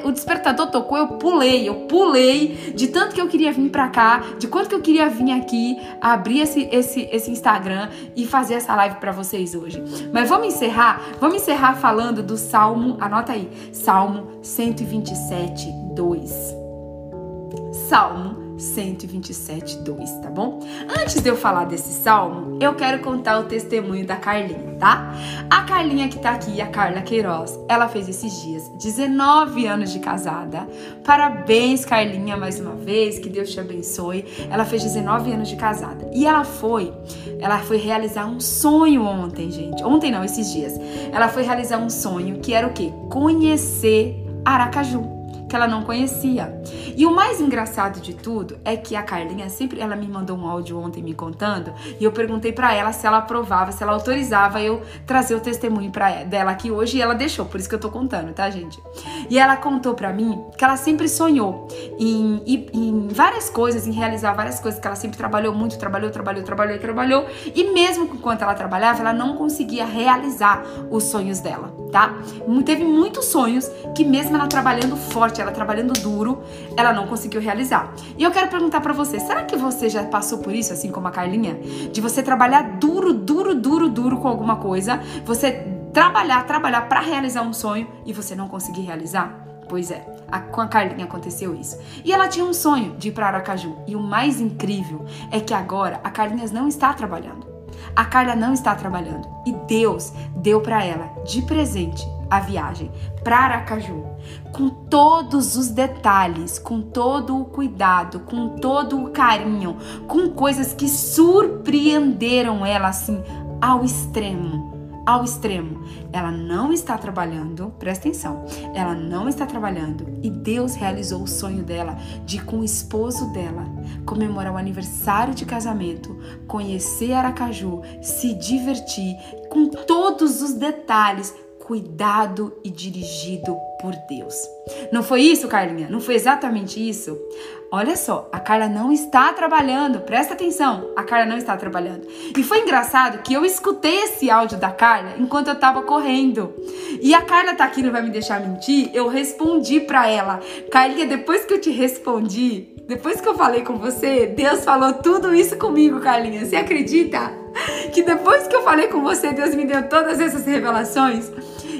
O despertador tocou, eu pulei, eu pulei de tanto que eu queria vir pra cá, de quanto que eu queria vir aqui, abrir esse, esse, esse Instagram e fazer essa live para vocês hoje. Mas vamos encerrar, vamos encerrar falando do Salmo, anota aí, Salmo 127, 2. Salmo 127, 2, tá bom? Antes de eu falar desse salmo, eu quero contar o testemunho da Carlinha, tá? A Carlinha que tá aqui, a Carla Queiroz, ela fez esses dias 19 anos de casada. Parabéns, Carlinha, mais uma vez, que Deus te abençoe. Ela fez 19 anos de casada. E ela foi, ela foi realizar um sonho ontem, gente. Ontem não, esses dias. Ela foi realizar um sonho que era o quê? Conhecer Aracaju que ela não conhecia. E o mais engraçado de tudo é que a Carlinha sempre, ela me mandou um áudio ontem me contando e eu perguntei para ela se ela aprovava, se ela autorizava eu trazer o testemunho para dela aqui hoje e ela deixou, por isso que eu tô contando, tá, gente? E ela contou para mim que ela sempre sonhou em, em, em várias coisas, em realizar várias coisas, que ela sempre trabalhou muito, trabalhou, trabalhou, trabalhou, trabalhou e mesmo enquanto ela trabalhava, ela não conseguia realizar os sonhos dela, tá? Teve muitos sonhos que mesmo ela trabalhando forte ela trabalhando duro, ela não conseguiu realizar. E eu quero perguntar para você, será que você já passou por isso, assim como a Carlinha? De você trabalhar duro, duro, duro, duro com alguma coisa, você trabalhar, trabalhar para realizar um sonho e você não conseguir realizar? Pois é, a, com a Carlinha aconteceu isso. E ela tinha um sonho de ir para Aracaju. E o mais incrível é que agora a Carlinhas não está trabalhando. A Carla não está trabalhando e Deus deu para ela de presente a viagem para Aracaju, com todos os detalhes, com todo o cuidado, com todo o carinho, com coisas que surpreenderam ela assim ao extremo ao extremo. Ela não está trabalhando, presta atenção, ela não está trabalhando e Deus realizou o sonho dela de, com o esposo dela, comemorar o aniversário de casamento, conhecer Aracaju, se divertir com todos os detalhes cuidado e dirigido por Deus. Não foi isso, Carlinha? Não foi exatamente isso? Olha só, a Carla não está trabalhando. Presta atenção, a Carla não está trabalhando. E foi engraçado que eu escutei esse áudio da Carla enquanto eu estava correndo. E a Carla tá aqui, não vai me deixar mentir. Eu respondi para ela, Carlinha, depois que eu te respondi, depois que eu falei com você, Deus falou tudo isso comigo, Carlinha. Você acredita? Que depois que eu falei com você, Deus me deu todas essas revelações.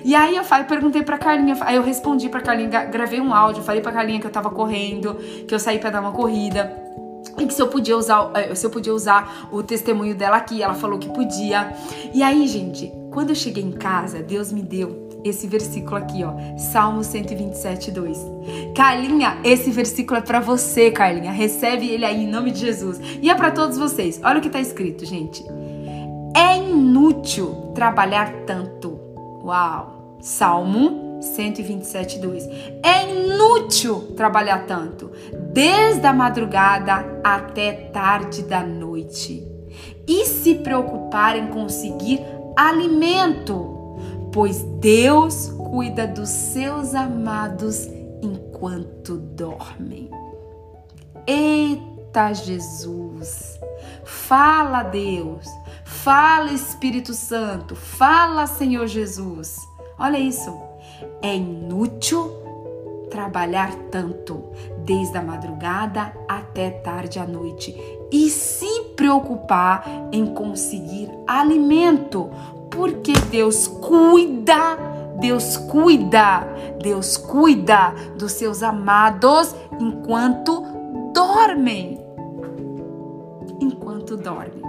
E aí eu falei, perguntei pra Carlinha, aí eu respondi pra Carlinha, gravei um áudio, falei pra Carlinha que eu tava correndo, que eu saí pra dar uma corrida. E que se eu podia usar, eh, se eu podia usar o testemunho dela aqui, ela falou que podia. E aí, gente, quando eu cheguei em casa, Deus me deu esse versículo aqui, ó, Salmo 127, 2. Carlinha, esse versículo é para você, Carlinha. Recebe ele aí em nome de Jesus. E é para todos vocês. Olha o que tá escrito, gente. É inútil trabalhar tanto. Uau! Salmo 127, 2. É inútil trabalhar tanto, desde a madrugada até tarde da noite, e se preocupar em conseguir alimento, pois Deus cuida dos seus amados enquanto dormem. Eita Jesus! Fala Deus, fala Espírito Santo, fala Senhor Jesus. Olha isso. É inútil trabalhar tanto, desde a madrugada até tarde à noite, e se preocupar em conseguir alimento, porque Deus cuida Deus cuida, Deus cuida dos seus amados enquanto dormem. Enquanto dormem.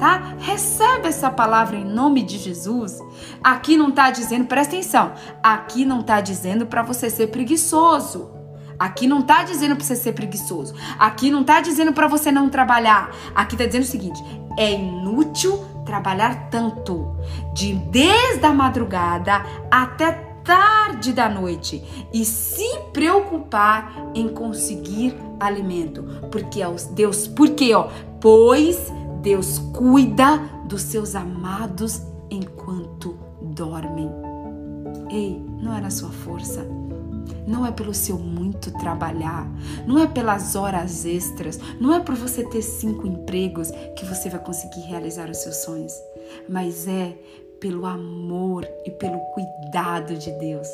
Tá? Recebe essa palavra em nome de Jesus. Aqui não está dizendo, presta atenção, aqui não está dizendo para você ser preguiçoso. Aqui não está dizendo para você ser preguiçoso. Aqui não está dizendo para você não trabalhar. Aqui está dizendo o seguinte: é inútil trabalhar tanto, de desde a madrugada até tarde da noite e se preocupar em conseguir alimento, porque Deus, porque ó, pois Deus cuida dos seus amados enquanto dormem. Ei, não é na sua força não é pelo seu muito trabalhar, não é pelas horas extras, não é por você ter cinco empregos que você vai conseguir realizar os seus sonhos, mas é pelo amor e pelo cuidado de Deus.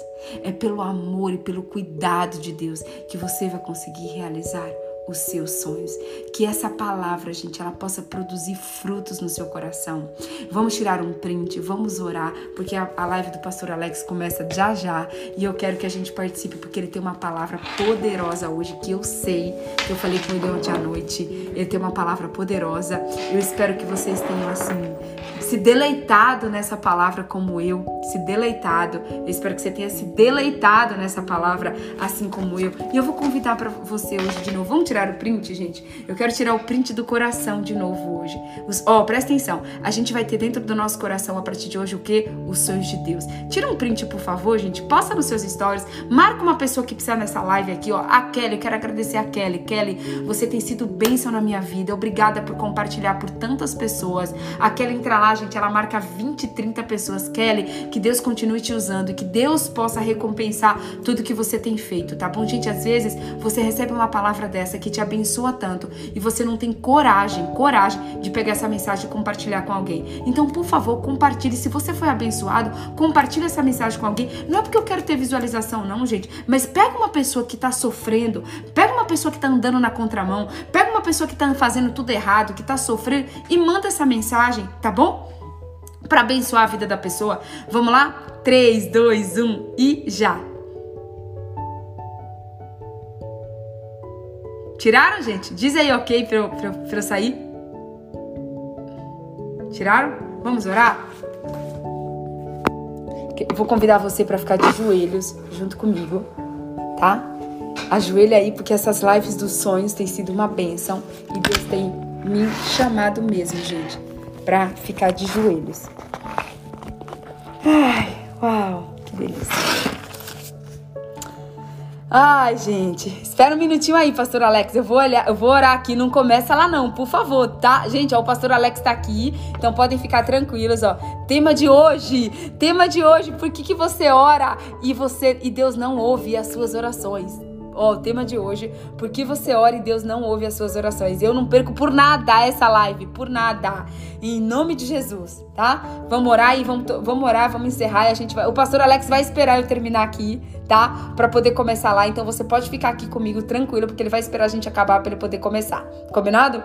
É pelo amor e pelo cuidado de Deus que você vai conseguir realizar os seus sonhos. Que essa palavra, gente, ela possa produzir frutos no seu coração. Vamos tirar um print, vamos orar, porque a, live do pastor Alex começa já já e eu quero que a gente participe, porque ele tem uma palavra poderosa hoje que eu sei, que eu falei com ele ontem à noite. Ele tem uma palavra poderosa. Eu espero que vocês tenham assim se deleitado nessa palavra como eu, se deleitado. Eu espero que você tenha se deleitado nessa palavra assim como eu. E eu vou convidar para você hoje de novo. Vamos tirar o print, gente? Eu quero tirar o print do coração de novo hoje. Ó, oh, presta atenção. A gente vai ter dentro do nosso coração a partir de hoje o que? Os sonhos de Deus. Tira um print, por favor, gente. Posta nos seus stories. Marca uma pessoa que precisa nessa live aqui, ó. A Kelly, eu quero agradecer a Kelly. Kelly, você tem sido bênção na minha vida. Obrigada por compartilhar por tantas pessoas. A Kelly entra lá, gente, ela marca 20, 30 pessoas. Kelly, que Deus continue te usando e que Deus possa recompensar tudo que você tem feito, tá bom? Gente, às vezes você recebe uma palavra dessa que te abençoa tanto e você não tem coragem, coragem de pegar essa mensagem e compartilhar com alguém. Então, por favor, compartilhe. Se você foi abençoado, compartilhe essa mensagem com alguém. Não é porque eu quero ter visualização, não, gente, mas pega uma pessoa que tá sofrendo, pega uma pessoa que tá andando na contramão, pega uma pessoa que tá fazendo tudo errado, que tá sofrendo e manda essa mensagem, tá bom? Para abençoar a vida da pessoa. Vamos lá? 3, 2, 1 e já! Tiraram, gente? Diz aí ok pra eu, pra, pra eu sair. Tiraram? Vamos orar? Eu vou convidar você para ficar de joelhos junto comigo, tá? Ajoelha aí, porque essas lives dos sonhos têm sido uma bênção e Deus tem me chamado mesmo, gente, para ficar de joelhos. Ai, uau, que delícia. Ai, gente, espera um minutinho aí, pastor Alex. Eu vou olhar, eu vou orar aqui, não começa lá não, por favor, tá? Gente, ó, o pastor Alex tá aqui, então podem ficar tranquilos, ó. Tema de hoje, tema de hoje, por que que você ora e você e Deus não ouve as suas orações? Ó, o tema de hoje, por que você ora e Deus não ouve as suas orações? Eu não perco por nada essa live, por nada. Em nome de Jesus, tá? Vamos orar e vamos, vamos orar, vamos encerrar e a gente vai. O pastor Alex vai esperar eu terminar aqui, tá? Para poder começar lá. Então você pode ficar aqui comigo tranquilo, porque ele vai esperar a gente acabar para ele poder começar. Combinado?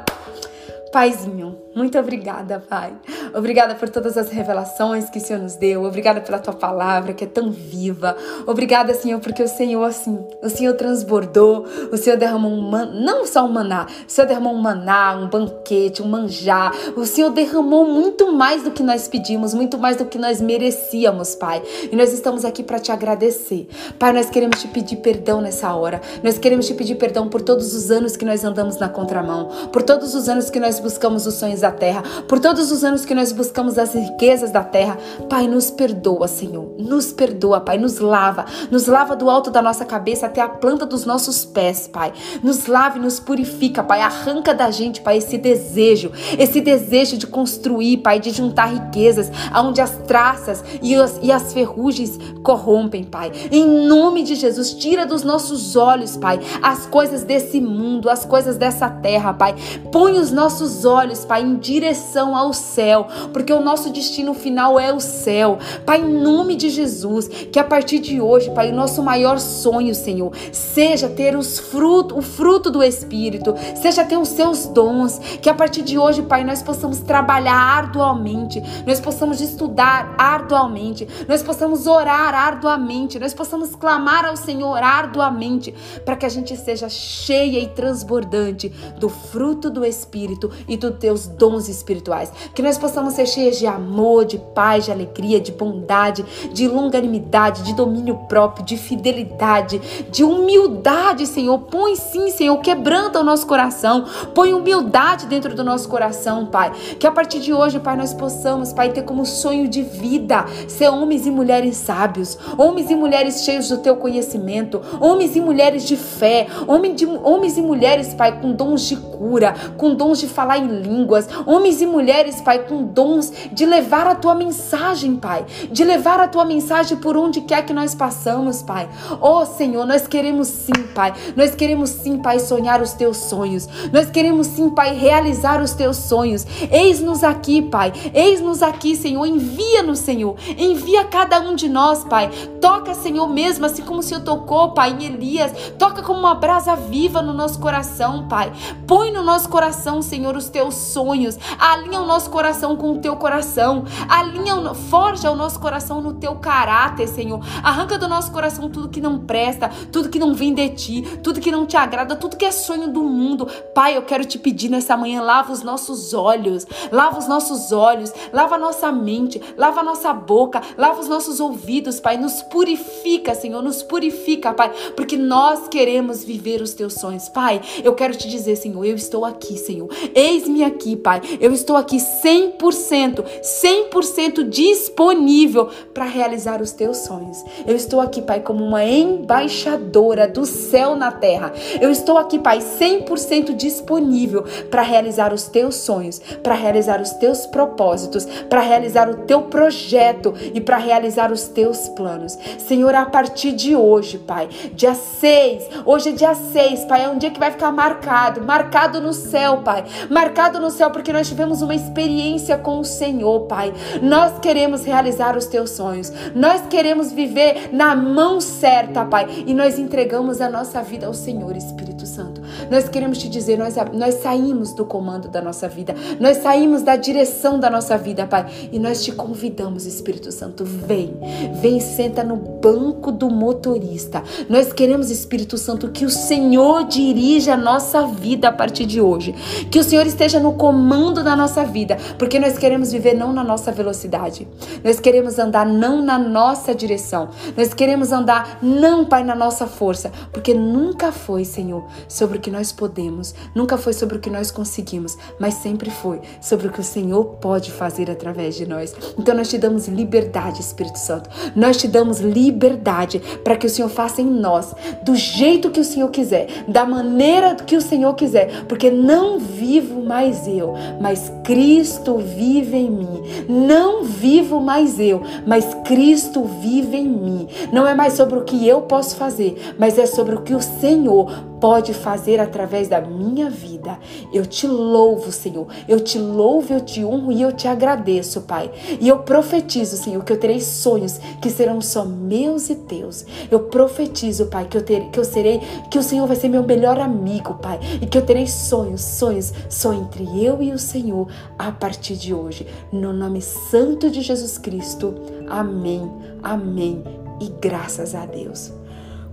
Paizinho, muito obrigada, Pai. Obrigada por todas as revelações que o Senhor nos deu. Obrigada pela tua palavra que é tão viva. Obrigada, Senhor, porque o Senhor, assim, o Senhor transbordou. O Senhor derramou um man... não só um maná, o Senhor derramou um maná, um banquete, um manjar. O Senhor derramou muito mais do que nós pedimos, muito mais do que nós merecíamos, Pai. E nós estamos aqui para te agradecer. Pai, nós queremos te pedir perdão nessa hora. Nós queremos te pedir perdão por todos os anos que nós andamos na contramão, por todos os anos que nós buscamos os sonhos da terra, por todos os anos que nós buscamos as riquezas da terra. Pai, nos perdoa, Senhor. Nos perdoa, Pai. Nos lava. Nos lava do alto da nossa cabeça até a planta dos nossos pés, Pai. Nos lava e nos purifica, Pai. Arranca da gente, Pai, esse desejo, esse desejo de construir, Pai, de juntar riquezas, aonde as traças e as, e as ferrugens corrompem, Pai. Em nome de Jesus, tira dos nossos olhos, Pai, as coisas desse mundo, as coisas dessa terra, Pai. Põe os nossos olhos, Pai, em direção ao céu, porque o nosso destino final é o céu. Pai, em nome de Jesus, que a partir de hoje, Pai, o nosso maior sonho, Senhor, seja ter os frutos, o fruto do Espírito, seja ter os seus dons, que a partir de hoje, Pai, nós possamos trabalhar arduamente, nós possamos estudar arduamente, nós possamos orar arduamente, nós possamos clamar ao Senhor arduamente, para que a gente seja cheia e transbordante do fruto do Espírito e dos teus dons espirituais. Que nós possamos ser cheias de amor, de paz, de alegria, de bondade, de longanimidade, de domínio próprio, de fidelidade, de humildade, Senhor. Põe sim, Senhor, quebranta o nosso coração. Põe humildade dentro do nosso coração, Pai. Que a partir de hoje, Pai, nós possamos, Pai, ter como sonho de vida ser homens e mulheres sábios, homens e mulheres cheios do teu conhecimento, homens e mulheres de fé, homens, de, homens e mulheres, Pai, com dons de cura, com dons de falar em línguas, homens e mulheres, Pai, com dons de levar a tua mensagem, Pai, de levar a tua mensagem por onde quer que nós passamos, Pai. Oh, Senhor, nós queremos sim, Pai, nós queremos sim, Pai, sonhar os teus sonhos, nós queremos sim, Pai, realizar os teus sonhos. Eis-nos aqui, Pai, eis-nos aqui, Senhor, envia-nos, Senhor, envia cada um de nós, Pai. Toca, Senhor, mesmo assim como o Senhor tocou, Pai, em Elias, toca como uma brasa viva no nosso coração, Pai. Põe no nosso coração, Senhor, os teus sonhos. Alinha o nosso coração com o teu coração. Alinha, forja o nosso coração no teu caráter, Senhor. Arranca do nosso coração tudo que não presta, tudo que não vem de ti, tudo que não te agrada, tudo que é sonho do mundo. Pai, eu quero te pedir nessa manhã, lava os nossos olhos, lava os nossos olhos, lava a nossa mente, lava a nossa boca, lava os nossos ouvidos, Pai. Nos purifica, Senhor, nos purifica, Pai, porque nós queremos viver os teus sonhos. Pai, eu quero te dizer, Senhor, eu estou aqui, Senhor. Eis-me aqui, Pai. Eu estou aqui 100%, 100% disponível para realizar os teus sonhos. Eu estou aqui, Pai, como uma embaixadora do céu na terra. Eu estou aqui, Pai, 100% disponível para realizar os teus sonhos, para realizar os teus propósitos, para realizar o teu projeto e para realizar os teus planos. Senhor, a partir de hoje, Pai, dia 6, hoje é dia 6, Pai, é um dia que vai ficar marcado, marcado no céu, Pai. Marcado no céu porque nós tivemos uma experiência com o Senhor, Pai. Nós queremos realizar os teus sonhos. Nós queremos viver na mão certa, Pai. E nós entregamos a nossa vida ao Senhor, Espírito Santo. Nós queremos te dizer, nós, nós saímos do comando da nossa vida. Nós saímos da direção da nossa vida, Pai. E nós te convidamos, Espírito Santo, vem. Vem, senta no banco do motorista. Nós queremos, Espírito Santo, que o Senhor dirija a nossa vida a partir de hoje. Que o Senhor esteja no comando da nossa vida, porque nós queremos viver não na nossa velocidade. Nós queremos andar não na nossa direção. Nós queremos andar não, Pai, na nossa força, porque nunca foi, Senhor, sobre o que nós podemos, nunca foi sobre o que nós conseguimos, mas sempre foi sobre o que o Senhor pode fazer através de nós. Então nós te damos liberdade, Espírito Santo. Nós te damos liberdade para que o Senhor faça em nós do jeito que o Senhor quiser, da maneira que o Senhor quiser, porque não vivo mais eu, mas Cristo vive em mim. Não vivo mais eu, mas Cristo vive em mim. Não é mais sobre o que eu posso fazer, mas é sobre o que o Senhor pode fazer através da minha vida. Eu te louvo, Senhor. Eu te louvo, eu te honro e eu te agradeço, Pai. E eu profetizo, Senhor, que eu terei sonhos que serão só meus e teus. Eu profetizo, Pai, que eu, ter, que eu serei, que o Senhor vai ser meu melhor amigo, Pai, e que eu terei sonhos, sonhos só entre eu e o Senhor a partir de hoje. No nome santo de Jesus Cristo. Amém. Amém. E graças a Deus.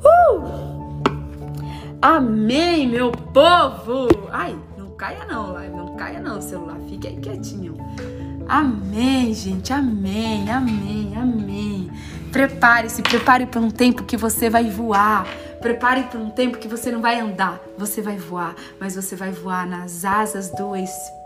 Uh! Amém, meu povo! Ai, não caia não, não caia não, celular, fique aí quietinho. Amém, gente, amém, amém, amém. Prepare-se, prepare para um tempo que você vai voar. Prepare para um tempo que você não vai andar, você vai voar, mas você vai voar nas asas do Espírito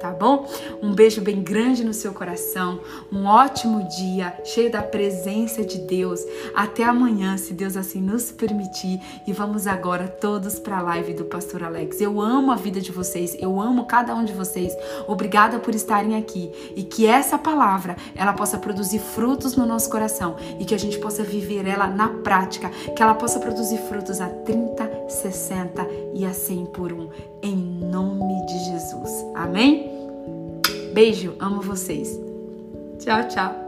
tá bom? Um beijo bem grande no seu coração, um ótimo dia, cheio da presença de Deus. Até amanhã, se Deus assim nos permitir. E vamos agora todos para a live do Pastor Alex. Eu amo a vida de vocês, eu amo cada um de vocês. Obrigada por estarem aqui e que essa palavra ela possa produzir frutos no nosso coração e que a gente possa viver ela na prática, que ela possa produzir frutos a 30, 60 e a 100 por um, em nome de Jesus. Amém? Beijo, amo vocês. Tchau, tchau.